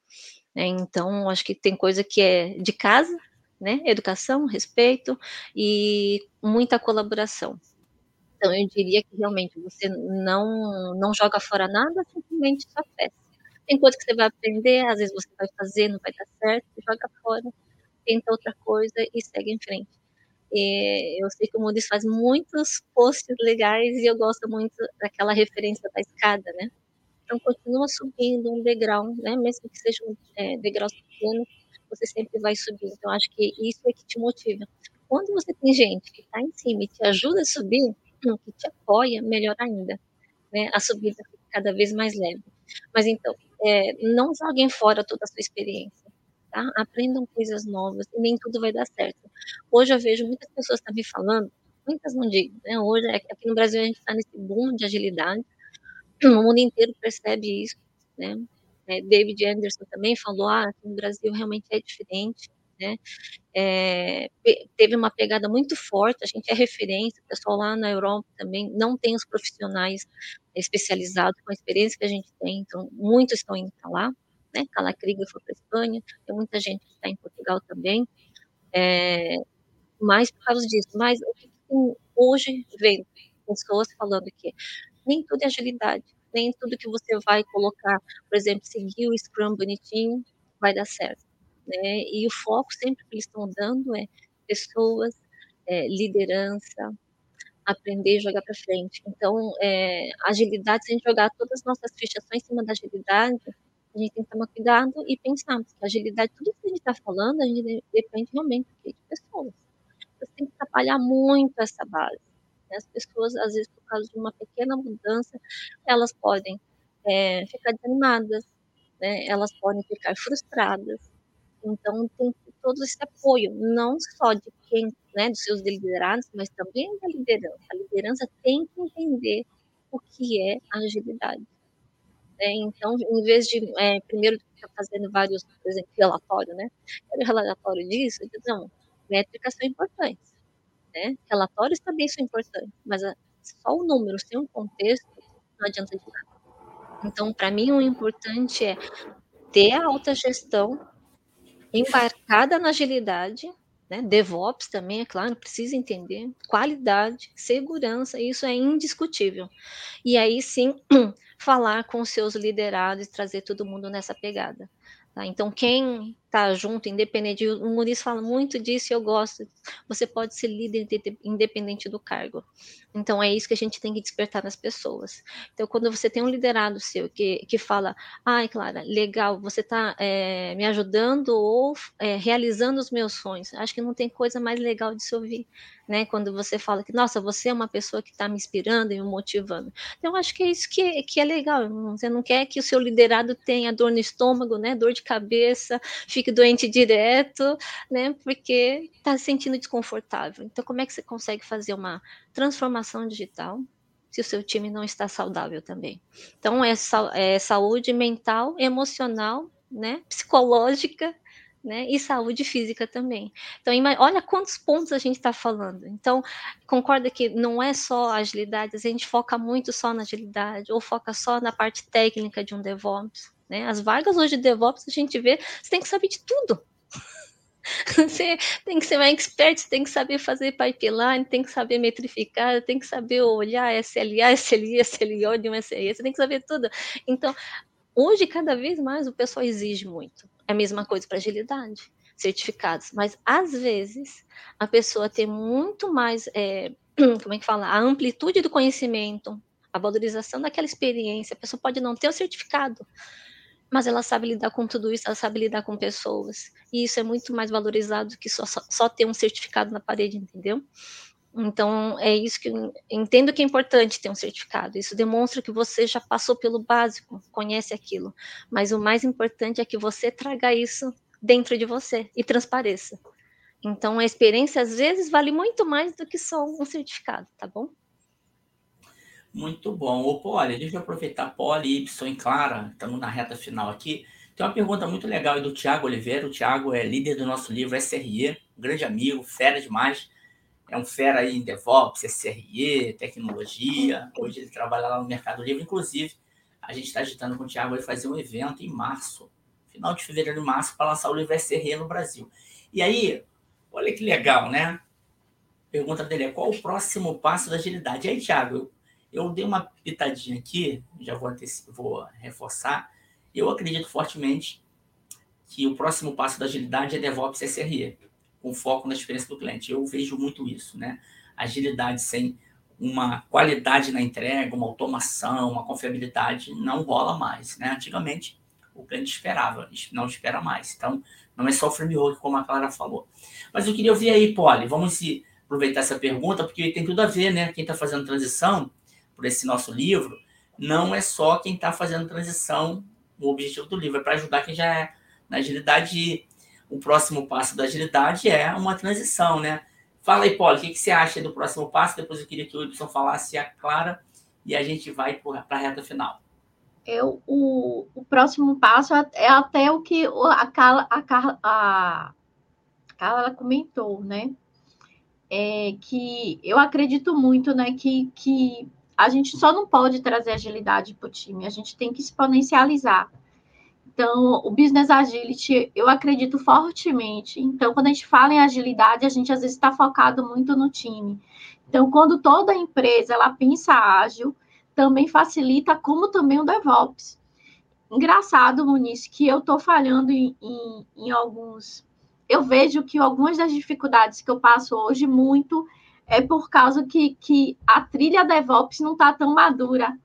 Né? Então, acho que tem coisa que é de casa, né? Educação, respeito e muita colaboração. Então, eu diria que realmente você não, não joga fora nada, simplesmente só faz. Tem que você vai aprender, às vezes você vai fazer, não vai dar certo, joga fora, tenta outra coisa e segue em frente. E eu sei que o Moody's faz muitos posts legais e eu gosto muito daquela referência da escada, né? Então, continua subindo um degrau, né? Mesmo que sejam é, degraus pequenos, você sempre vai subir. Então, acho que isso é que te motiva. Quando você tem gente que está em cima e te ajuda a subir, que te apoia, melhor ainda. Né? A subida fica cada vez mais leve. Mas então, é, não joguem fora toda a sua experiência. Tá? Aprendam coisas novas e nem tudo vai dar certo. Hoje eu vejo muitas pessoas também falando, muitas não digo, né? Hoje aqui no Brasil a gente está nesse boom de agilidade, o mundo inteiro percebe isso, né? É, David Anderson também falou, ah, no Brasil realmente é diferente, né? É, teve uma pegada muito forte, a gente é referência, o pessoal lá na Europa também não tem os profissionais especializados com a experiência que a gente tem, então muitos estão indo para lá, né? Carla Krieger foi para Espanha, tem muita gente que está em Portugal também, é, mas por causa disso, mas hoje vem pessoas falando que nem tudo é agilidade, nem tudo que você vai colocar, por exemplo, seguir o Scrum bonitinho, vai dar certo. Né? E o foco sempre que eles estão dando é pessoas, é, liderança, aprender e jogar para frente. Então, é, agilidade, se a gente jogar todas as nossas fichas só em cima da agilidade, a gente tem que tomar cuidado e pensar, porque agilidade, tudo que a gente está falando, a gente depende realmente de pessoas. Você tem que trabalhar muito essa base. Né? As pessoas, às vezes, por causa de uma pequena mudança, elas podem é, ficar desanimadas, né? elas podem ficar frustradas. Então, tem todo esse apoio, não só de quem, né, dos seus liderados, mas também da liderança. A liderança tem que entender o que é agilidade. Né? Então, em vez de, é, primeiro, ficar fazendo vários, por exemplo, relatório, né? Relatório disso, não, métricas são importantes, né? Relatórios também são importantes, mas a, só o número sem um contexto não adianta de nada. Então, para mim, o importante é ter a alta gestão embarcada na agilidade, né? DevOps também, é claro, precisa entender qualidade, segurança, isso é indiscutível. E aí sim, falar com seus liderados e trazer todo mundo nessa pegada. Tá? Então, quem está junto, independente, o Muniz fala muito disso e eu gosto. Você pode ser líder independente do cargo. Então, é isso que a gente tem que despertar nas pessoas. Então, quando você tem um liderado seu que, que fala, ai, Clara, legal, você está é, eh, me ajudando ou é, realizando os meus sonhos. Acho que não tem coisa mais legal de se ouvir né? Quando você fala que, nossa, você é uma pessoa que está me inspirando e me motivando. Então, acho que é isso que, que é legal. Você não quer que o seu liderado tenha dor no estômago, né? Dor de cabeça, fique doente direto, né? Porque está se sentindo desconfortável. Então, como é que você consegue fazer uma transformação digital se o seu time não está saudável também? Então, é, é saúde mental, emocional, né? Psicológica né? E saúde física também. Então, olha quantos pontos a gente está falando. Então, concorda que não é só agilidade, a gente foca muito só na agilidade, ou foca só na parte técnica de um DevOps. Né? As vagas hoje de DevOps a gente vê, você tem que saber de tudo. Você tem que ser um expert, você tem que saber fazer pipeline, tem que saber metrificar, tem que saber olhar SLA, SLI, SLO de um você tem que saber tudo. Então, hoje, cada vez mais, o pessoal exige muito. É a mesma coisa para agilidade, certificados. Mas às vezes a pessoa tem muito mais, é, como é que fala, a amplitude do conhecimento, a valorização daquela experiência. A pessoa pode não ter o certificado, mas ela sabe lidar com tudo isso, ela sabe lidar com pessoas. E isso é muito mais valorizado do que só, só, só ter um certificado na parede, entendeu? Então, é isso que entendo que é importante ter um certificado. Isso demonstra que você já passou pelo básico, conhece aquilo. Mas o mais importante é que você traga isso dentro de você e transpareça. Então, a experiência às vezes vale muito mais do que só um certificado, tá bom? Muito bom. Ô, Poli, deixa eu aproveitar Poli, Y e Clara, estamos na reta final aqui. Tem uma pergunta muito legal aí do Tiago Oliveira. O Tiago é líder do nosso livro SRE, um grande amigo, fera demais é um fera aí em DevOps, SRE, tecnologia. Hoje ele trabalha lá no Mercado Livre. Inclusive, a gente está agitando com o Thiago ele fazer um evento em março, final de fevereiro e março, para lançar o livro SRE no Brasil. E aí, olha que legal, né? Pergunta dele é qual o próximo passo da agilidade? E aí, Thiago, eu, eu dei uma pitadinha aqui, já vou, vou reforçar. Eu acredito fortemente que o próximo passo da agilidade é DevOps SRE com foco na experiência do cliente. Eu vejo muito isso, né? Agilidade sem uma qualidade na entrega, uma automação, uma confiabilidade, não rola mais, né? Antigamente, o cliente esperava, não espera mais. Então, não é só o framework, como a Clara falou. Mas eu queria ouvir aí, Polly, vamos se aproveitar essa pergunta, porque tem tudo a ver, né? Quem está fazendo transição por esse nosso livro, não é só quem está fazendo transição, o objetivo do livro é para ajudar quem já é na agilidade o próximo passo da agilidade é uma transição, né? Fala aí, Paulo, o que, que você acha do próximo passo? Depois eu queria que o Wilson falasse a Clara e a gente vai para a reta final. Eu, o, o próximo passo é, é até o que a Carla, a Carla, a Carla comentou, né? É que eu acredito muito, né, que, que a gente só não pode trazer agilidade para o time, a gente tem que exponencializar. Então, o business agility, eu acredito fortemente. Então, quando a gente fala em agilidade, a gente às vezes está focado muito no time. Então, quando toda empresa ela pensa ágil, também facilita, como também o DevOps. Engraçado, Muniz, que eu estou falhando em, em, em alguns. Eu vejo que algumas das dificuldades que eu passo hoje muito é por causa que, que a trilha DevOps não está tão madura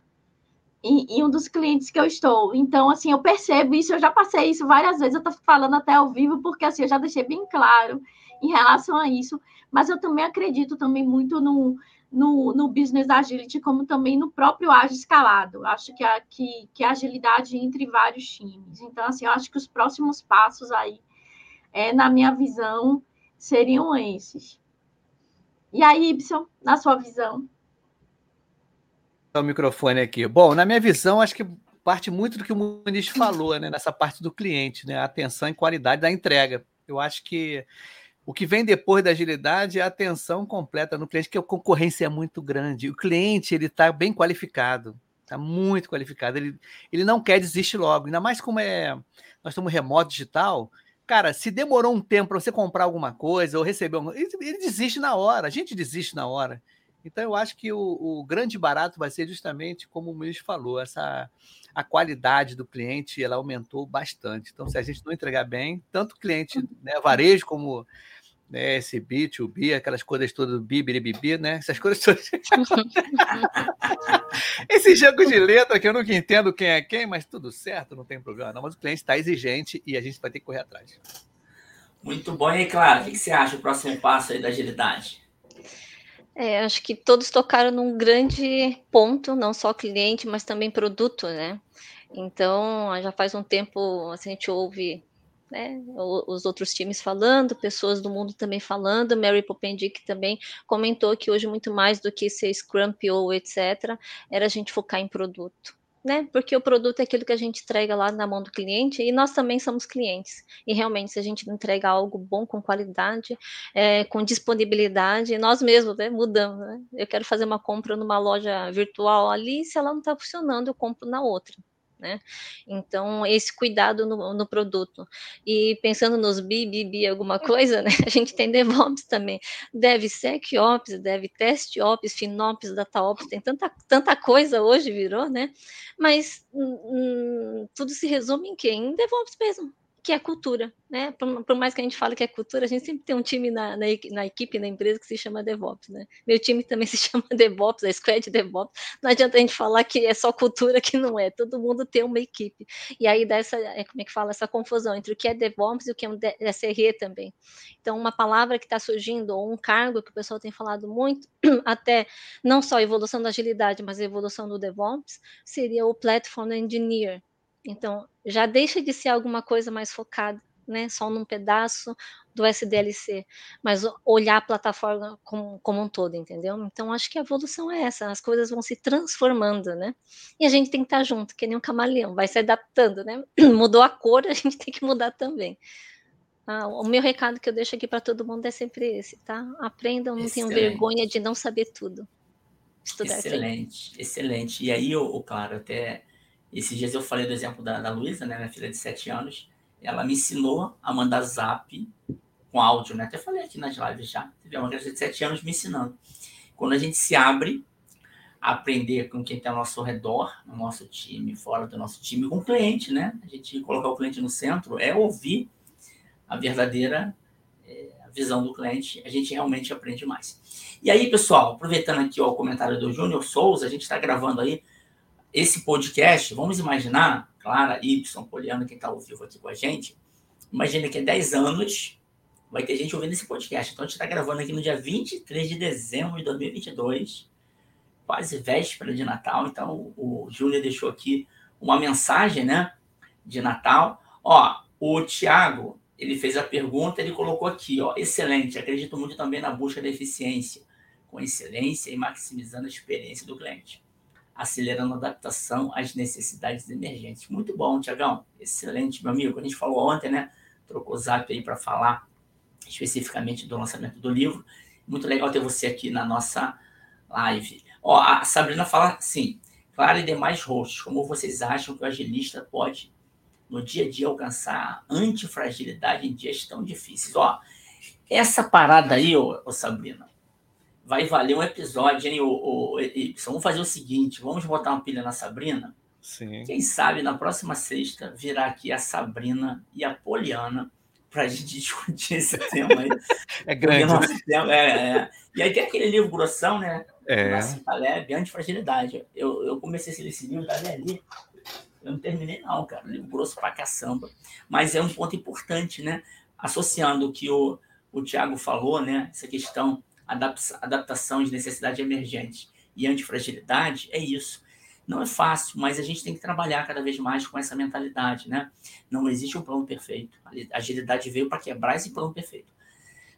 em, em, um dos clientes que eu estou. Então, assim, eu percebo isso, eu já passei isso várias vezes, eu estou falando até ao vivo, porque assim, eu já deixei bem claro em relação a isso, mas eu também acredito também muito no, no, no Business Agility, como também no próprio Agile Escalado. Acho que a, que, que a agilidade entre vários times. Então, assim, eu acho que os próximos passos aí, é, na minha visão, seriam esses. E aí, Ibson, na sua visão? O microfone aqui. Bom, na minha visão, acho que parte muito do que o Muniz falou, né? Nessa parte do cliente, né? A atenção e qualidade da entrega. Eu acho que o que vem depois da agilidade é a atenção completa no cliente, que a concorrência é muito grande. O cliente ele está bem qualificado, está muito qualificado. Ele, ele não quer desistir logo, ainda mais como é nós estamos remoto digital. Cara, se demorou um tempo para você comprar alguma coisa ou receber alguma ele, ele desiste na hora, a gente desiste na hora. Então, eu acho que o, o, grande barato vai ser justamente como o Luiz falou, essa a qualidade do cliente ela aumentou bastante. Então, se a gente não entregar bem, tanto o cliente né, varejo como né, esse B2B, aquelas coisas todas, bibiribibi, né? Essas coisas todas. esse jogo de letra que eu nunca entendo quem é quem, mas tudo certo, não tem problema. Não, mas o cliente está exigente e a gente vai ter que correr atrás. Muito bom. E aí, claro, o que você acha do próximo passo aí da agilidade? É, acho que todos tocaram num grande ponto, não só cliente, mas também produto, né? Então, já faz um tempo assim, a gente ouve né, os outros times falando, pessoas do mundo também falando, Mary Popendick também comentou que hoje muito mais do que ser Scrum, ou etc., era a gente focar em produto né? Porque o produto é aquilo que a gente entrega lá na mão do cliente e nós também somos clientes. E realmente, se a gente entrega algo bom, com qualidade, é, com disponibilidade, nós mesmos né, mudamos. Né? Eu quero fazer uma compra numa loja virtual ali, se ela não está funcionando, eu compro na outra né? Então, esse cuidado no, no, produto. E pensando nos bi, bi, bi, alguma coisa, né? A gente tem DevOps também. DevSecOps, DevTestOps, FinOps, DataOps, tem tanta, tanta coisa hoje virou, né? Mas hum, hum tudo se resume em quê? Em DevOps mesmo que é cultura, né? Por, por, mais que a gente fale que é cultura, a gente sempre tem um time na, na, na, equipe, na empresa, que se chama DevOps, né? Meu time também se chama DevOps, a Squad DevOps. Não adianta a gente falar que é só cultura, que não é. Todo mundo tem uma equipe. E aí dessa, é, como é que fala, essa confusão entre o que é DevOps e o que é um SRE também. Então, uma palavra que está surgindo, ou um cargo que o pessoal tem falado muito, até não só a evolução da agilidade, mas a evolução do DevOps, seria o Platform Engineer, então, já deixa de ser alguma coisa mais focada, né, só num pedaço do SDLC, mas olhar a plataforma como, como um todo, entendeu? Então, acho que a evolução é essa, as coisas vão se transformando, né? E a gente tem que estar junto, que nem um camaleão, vai se adaptando, né? Mudou a cor, a gente tem que mudar também. Ah, o meu recado que eu deixo aqui para todo mundo é sempre esse, tá? Aprendam, não excelente. tenham vergonha de não saber tudo. Estudar excelente, sempre. excelente. E aí, o claro, até esses dias eu falei do exemplo da, da Luísa, né, minha filha de 7 anos. Ela me ensinou a mandar zap com áudio, né? Até falei aqui nas lives já. Teve uma criança de 7 anos me ensinando. Quando a gente se abre a aprender com quem está ao nosso redor, no nosso time, fora do nosso time, com o cliente, né? A gente colocar o cliente no centro é ouvir a verdadeira é, visão do cliente, a gente realmente aprende mais. E aí, pessoal, aproveitando aqui ó, o comentário do Júnior Souza, a gente está gravando aí esse podcast, vamos imaginar, Clara, Y, Poliana, quem está ao vivo aqui com a gente, imagina que há 10 anos vai ter gente ouvindo esse podcast. Então, a gente está gravando aqui no dia 23 de dezembro de 2022, quase véspera de Natal. Então, o Júnior deixou aqui uma mensagem, né, de Natal. Ó, o Tiago, ele fez a pergunta, ele colocou aqui, ó, excelente, acredito muito também na busca da eficiência, com excelência e maximizando a experiência do cliente acelerando a adaptação às necessidades emergentes. Muito bom, Tiagão. Excelente, meu amigo. A gente falou ontem, né? Trocou o zap aí para falar especificamente do lançamento do livro. Muito legal ter você aqui na nossa live. Ó, a Sabrina fala assim, Clara e demais hosts, como vocês acham que o agilista pode, no dia a dia, alcançar antifragilidade em dias tão difíceis? Ó, essa parada aí, ô, ô Sabrina, vai valer um episódio, hein, o, o. Vamos fazer o seguinte: vamos botar uma pilha na Sabrina. Sim. Quem sabe na próxima sexta virá aqui a Sabrina e a Poliana para a gente discutir esse tema aí. é grande. Né? Tema, é, é. E aí tem aquele livro grossão, né? É. Nassim Taleb, Antifragilidade. Eu, eu comecei esse livro, tá ali. Eu não terminei, não, cara. Livro grosso pra caçamba. Mas é um ponto importante, né? Associando o que o, o Tiago falou, né? Essa questão adaptação de necessidade emergente e antifragilidade, é isso. Não é fácil, mas a gente tem que trabalhar cada vez mais com essa mentalidade, né? Não existe um plano perfeito. A agilidade veio para quebrar esse plano perfeito.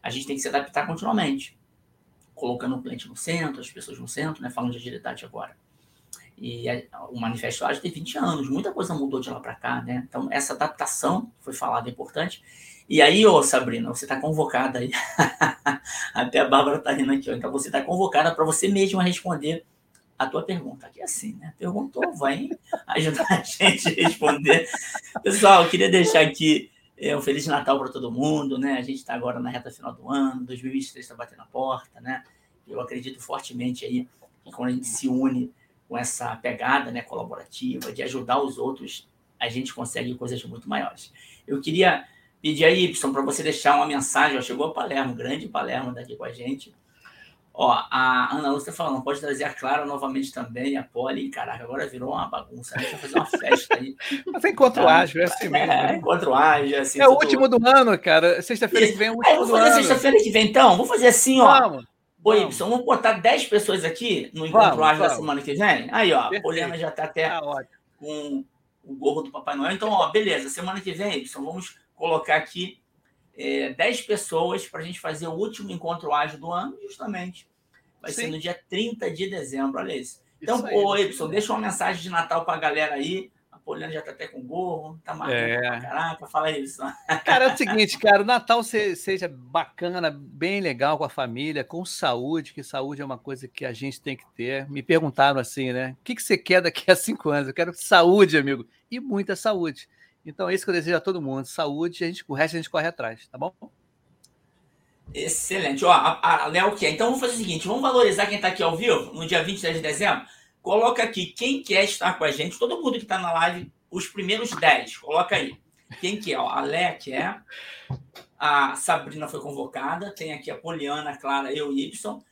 A gente tem que se adaptar continuamente, colocando o cliente no centro, as pessoas no centro, né? Falando de agilidade agora. E o Manifesto Ágil tem 20 anos, muita coisa mudou de lá para cá, né? Então, essa adaptação foi falada é importante. E aí, ô Sabrina, você está convocada aí. Até a Bárbara está rindo aqui, ó. Então, você está convocada para você mesma responder a tua pergunta. Aqui é assim, né? Perguntou, vai ajudar a gente a responder. Pessoal, eu queria deixar aqui é, um Feliz Natal para todo mundo, né? A gente está agora na reta final do ano, 2023 está batendo a porta, né? Eu acredito fortemente aí que quando a gente se une com essa pegada né, colaborativa, de ajudar os outros, a gente consegue coisas muito maiores. Eu queria pedir a Y para você deixar uma mensagem. Ó, chegou a Palermo, grande Palermo daqui com a gente. Ó, a Ana Lúcia falando, pode trazer a Clara novamente também, a Poli. Caraca, agora virou uma bagunça. A gente vai fazer uma festa aí. Mas é encontro tá? ágil, é assim mesmo. É, né? encontro ágil, é assim. É o último do ano, cara. Sexta-feira que vem é o último ano. Vamos fazer sexta-feira que vem, então? Vamos fazer assim, ó. Vamos. Ô, Y, vamos botar 10 pessoas aqui no encontro vamos, ágil vamos. da semana que vem? Aí, ó, a Poliana já está até ah, com o gorro do Papai Noel. Então, ó, beleza, semana que vem, Y, vamos colocar aqui é, 10 pessoas para a gente fazer o último encontro ágil do ano, justamente. Vai Sim. ser no dia 30 de dezembro, olha isso. Então, isso aí, ô, deixa uma mensagem de Natal para a galera aí. A Poliana já está até com gorro, tá marcando é. pra caraca, fala isso. Cara, é o seguinte, cara, o Natal seja bacana, bem legal com a família, com saúde, que saúde é uma coisa que a gente tem que ter. Me perguntaram assim, né? O que, que você quer daqui a cinco anos? Eu quero saúde, amigo, e muita saúde. Então é isso que eu desejo a todo mundo: saúde, a gente, o resto a gente corre atrás, tá bom? Excelente. Ó, a, a Léo quer. Então vamos fazer o seguinte: vamos valorizar quem está aqui ao vivo, no dia 23 de dezembro. Coloca aqui quem quer estar com a gente, todo mundo que está na live, os primeiros 10. Coloca aí. Quem quer? Ó, a Léa quer. A Sabrina foi convocada. Tem aqui a Poliana, a Clara, eu e Y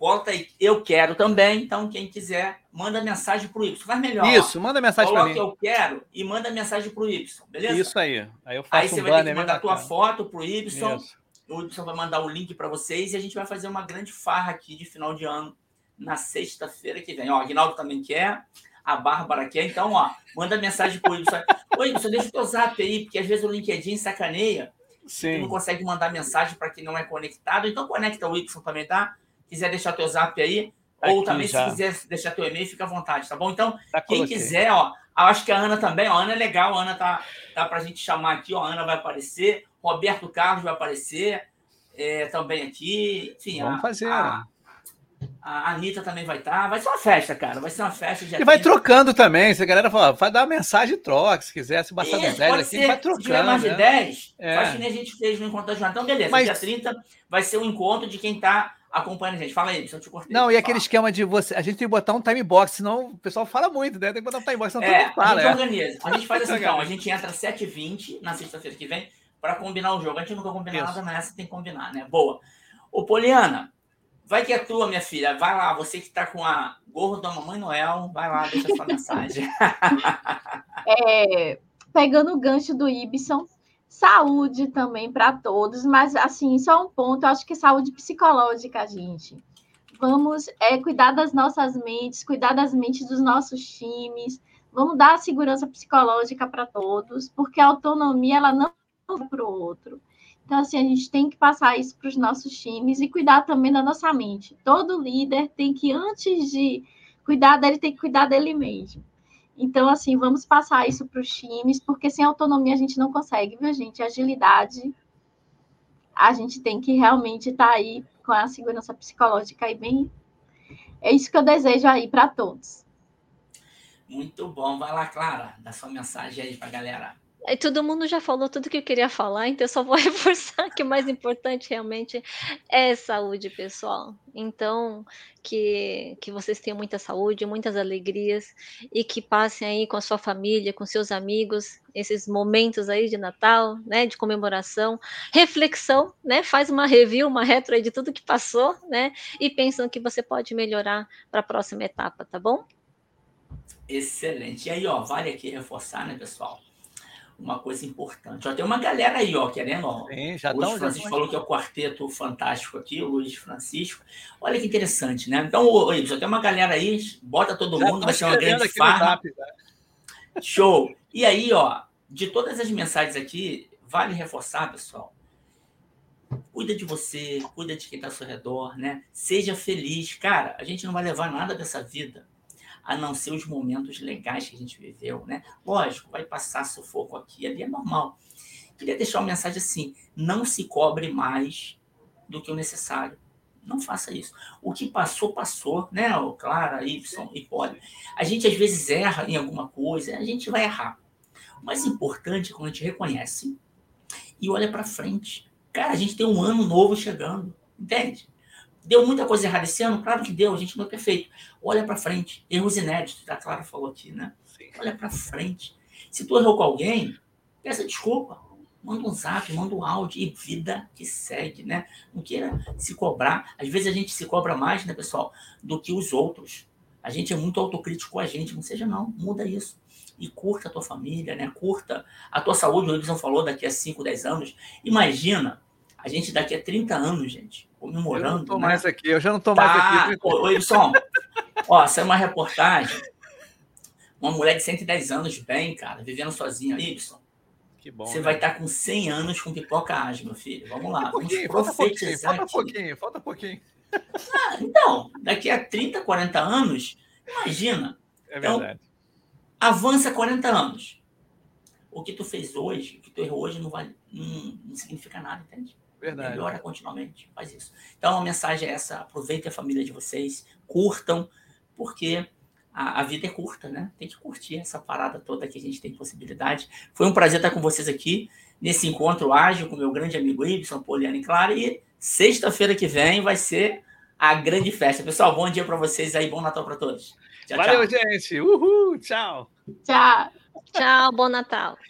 bota aí, eu quero também. Então, quem quiser, manda mensagem para o Y. Faz melhor. Isso, ó. manda mensagem para mim. eu quero e manda mensagem para o Y, beleza? Isso aí. Aí, eu faço aí você um vai ter que mandar a tua foto para o Y. Isso. O Y vai mandar o link para vocês e a gente vai fazer uma grande farra aqui de final de ano na sexta-feira que vem. Ó, o Aguinaldo também quer, a Bárbara quer. Então, ó, manda mensagem para o Y. Oi, Y, deixa o teu zap aí, porque às vezes o LinkedIn sacaneia. Sim. Tu não consegue mandar mensagem para quem não é conectado. Então, conecta o Y também, tá? Quiser deixar teu zap aí, Aqui ou também já. se quiser deixar teu e-mail, fica à vontade, tá bom? Então, já quem coloquei. quiser, ó, acho que a Ana também, ó, a Ana é legal, a Ana tá, tá pra gente chamar aqui, ó, a Ana vai aparecer, Roberto Carlos vai aparecer é, também aqui, enfim. Vamos a, fazer. A, a Anitta também vai estar. Tá. Vai ser uma festa, cara. Vai ser uma festa. e vai trocando também. Se a galera falar, vai dar uma mensagem troca, se quiser. Se bastar Isso, 10 aqui, ser. vai trocando. Se tiver mais de 10, né? é. faz que nem a gente fez no encontro da jornada. Então, beleza. Mas... Dia 30 vai ser o um encontro de quem está acompanha a gente. Fala aí, eu te cortei. Não, e aquele esquema de você. A gente tem que botar um time box, senão o pessoal fala muito, né? Tem que botar um time box, senão é, todo fala. A gente é. organiza. A gente faz assim, então. A gente entra às 7h20 na sexta-feira que vem para combinar o jogo. A gente nunca combina Isso. nada, mas essa tem que combinar, né? Boa. Ô, Poliana, vai que é tua, minha filha. Vai lá, você que tá com a gorro da Mamãe Noel, vai lá, deixa sua mensagem. é, pegando o gancho do Ibson, saúde também para todos, mas assim, só um ponto, eu acho que saúde psicológica, gente. Vamos é, cuidar das nossas mentes, cuidar das mentes dos nossos times, vamos dar segurança psicológica para todos, porque a autonomia ela não é para o outro. Então, assim, a gente tem que passar isso para os nossos times e cuidar também da nossa mente. Todo líder tem que, antes de cuidar dele, tem que cuidar dele mesmo. Então, assim, vamos passar isso para os times, porque sem autonomia a gente não consegue, viu, gente? Agilidade, a gente tem que realmente estar tá aí com a segurança psicológica aí bem. É isso que eu desejo aí para todos. Muito bom. Vai lá, Clara, dá sua mensagem aí para a galera. E todo mundo já falou tudo que eu queria falar, então eu só vou reforçar que o mais importante realmente é saúde, pessoal. Então, que, que vocês tenham muita saúde, muitas alegrias e que passem aí com a sua família, com seus amigos, esses momentos aí de Natal, né, de comemoração, reflexão, né, faz uma review, uma retro aí de tudo que passou, né, e pensam que você pode melhorar para a próxima etapa, tá bom? Excelente. E aí, ó, vale aqui reforçar, né, pessoal? Uma coisa importante. Ó, tem uma galera aí, ó, querendo. Ó, Sim, já o estão. Francisco falou que é o quarteto fantástico aqui, o Luiz Francisco. Olha que interessante, né? Então, ô, Ibson, tem uma galera aí, bota todo Já mundo, vai ser uma grande farra. Zap, né? Show! E aí, ó, de todas as mensagens aqui, vale reforçar, pessoal. Cuida de você, cuida de quem está ao seu redor, né? Seja feliz. Cara, a gente não vai levar nada dessa vida a não ser os momentos legais que a gente viveu, né? Lógico, vai passar sufoco aqui, ali é normal. Queria deixar uma mensagem assim: não se cobre mais do que o necessário. Não faça isso. O que passou, passou, né? O Clara, Y e Poli. A gente às vezes erra em alguma coisa, a gente vai errar. O mais importante é quando a gente reconhece e olha para frente. Cara, a gente tem um ano novo chegando, entende? Deu muita coisa errada esse ano? Claro que deu, a gente não é perfeito. Olha para frente. Erros inéditos, a Clara falou aqui, né? Olha para frente. Se tu errou com alguém, peça desculpa. Manda um zap, manda um áudio e vida que segue, né? Não queira se cobrar. Às vezes a gente se cobra mais, né, pessoal, do que os outros. A gente é muito autocrítico com a gente. Não seja, não. Muda isso. E curta a tua família, né? Curta a tua saúde. O Wilson falou daqui a 5, 10 anos. Imagina a gente daqui a 30 anos, gente, comemorando. Eu não tô né? mais aqui, eu já não tô Tá, mais aqui. ô, ô, Wilson, ó, saiu uma reportagem. Uma mulher de 110 anos, bem, cara, vivendo sozinha. Wilson, Que bom. você né? vai estar com 100 anos com pipoca ágil, meu filho. Vamos lá, Falta vamos pouquinho, falta pouquinho, profetizar falta pouquinho, falta pouquinho. Ah, então, daqui a 30, 40 anos, imagina, É Então, verdade. avança 40 anos. O que tu fez hoje, o que tu errou hoje, não, vale, não, não significa nada, entende? Verdade. Melhora continuamente, faz isso. Então, a mensagem é essa: aproveitem a família de vocês, curtam, porque a, a vida é curta, né? Tem que curtir essa parada toda que a gente tem possibilidade. Foi um prazer estar com vocês aqui nesse encontro ágil com meu grande amigo Ibson, Poliana e Clara. E sexta-feira que vem vai ser a grande festa. Pessoal, bom dia para vocês aí, bom Natal para todos. Tchau, Valeu, tchau. gente. Uhul, tchau. Tchau. Tchau, bom Natal.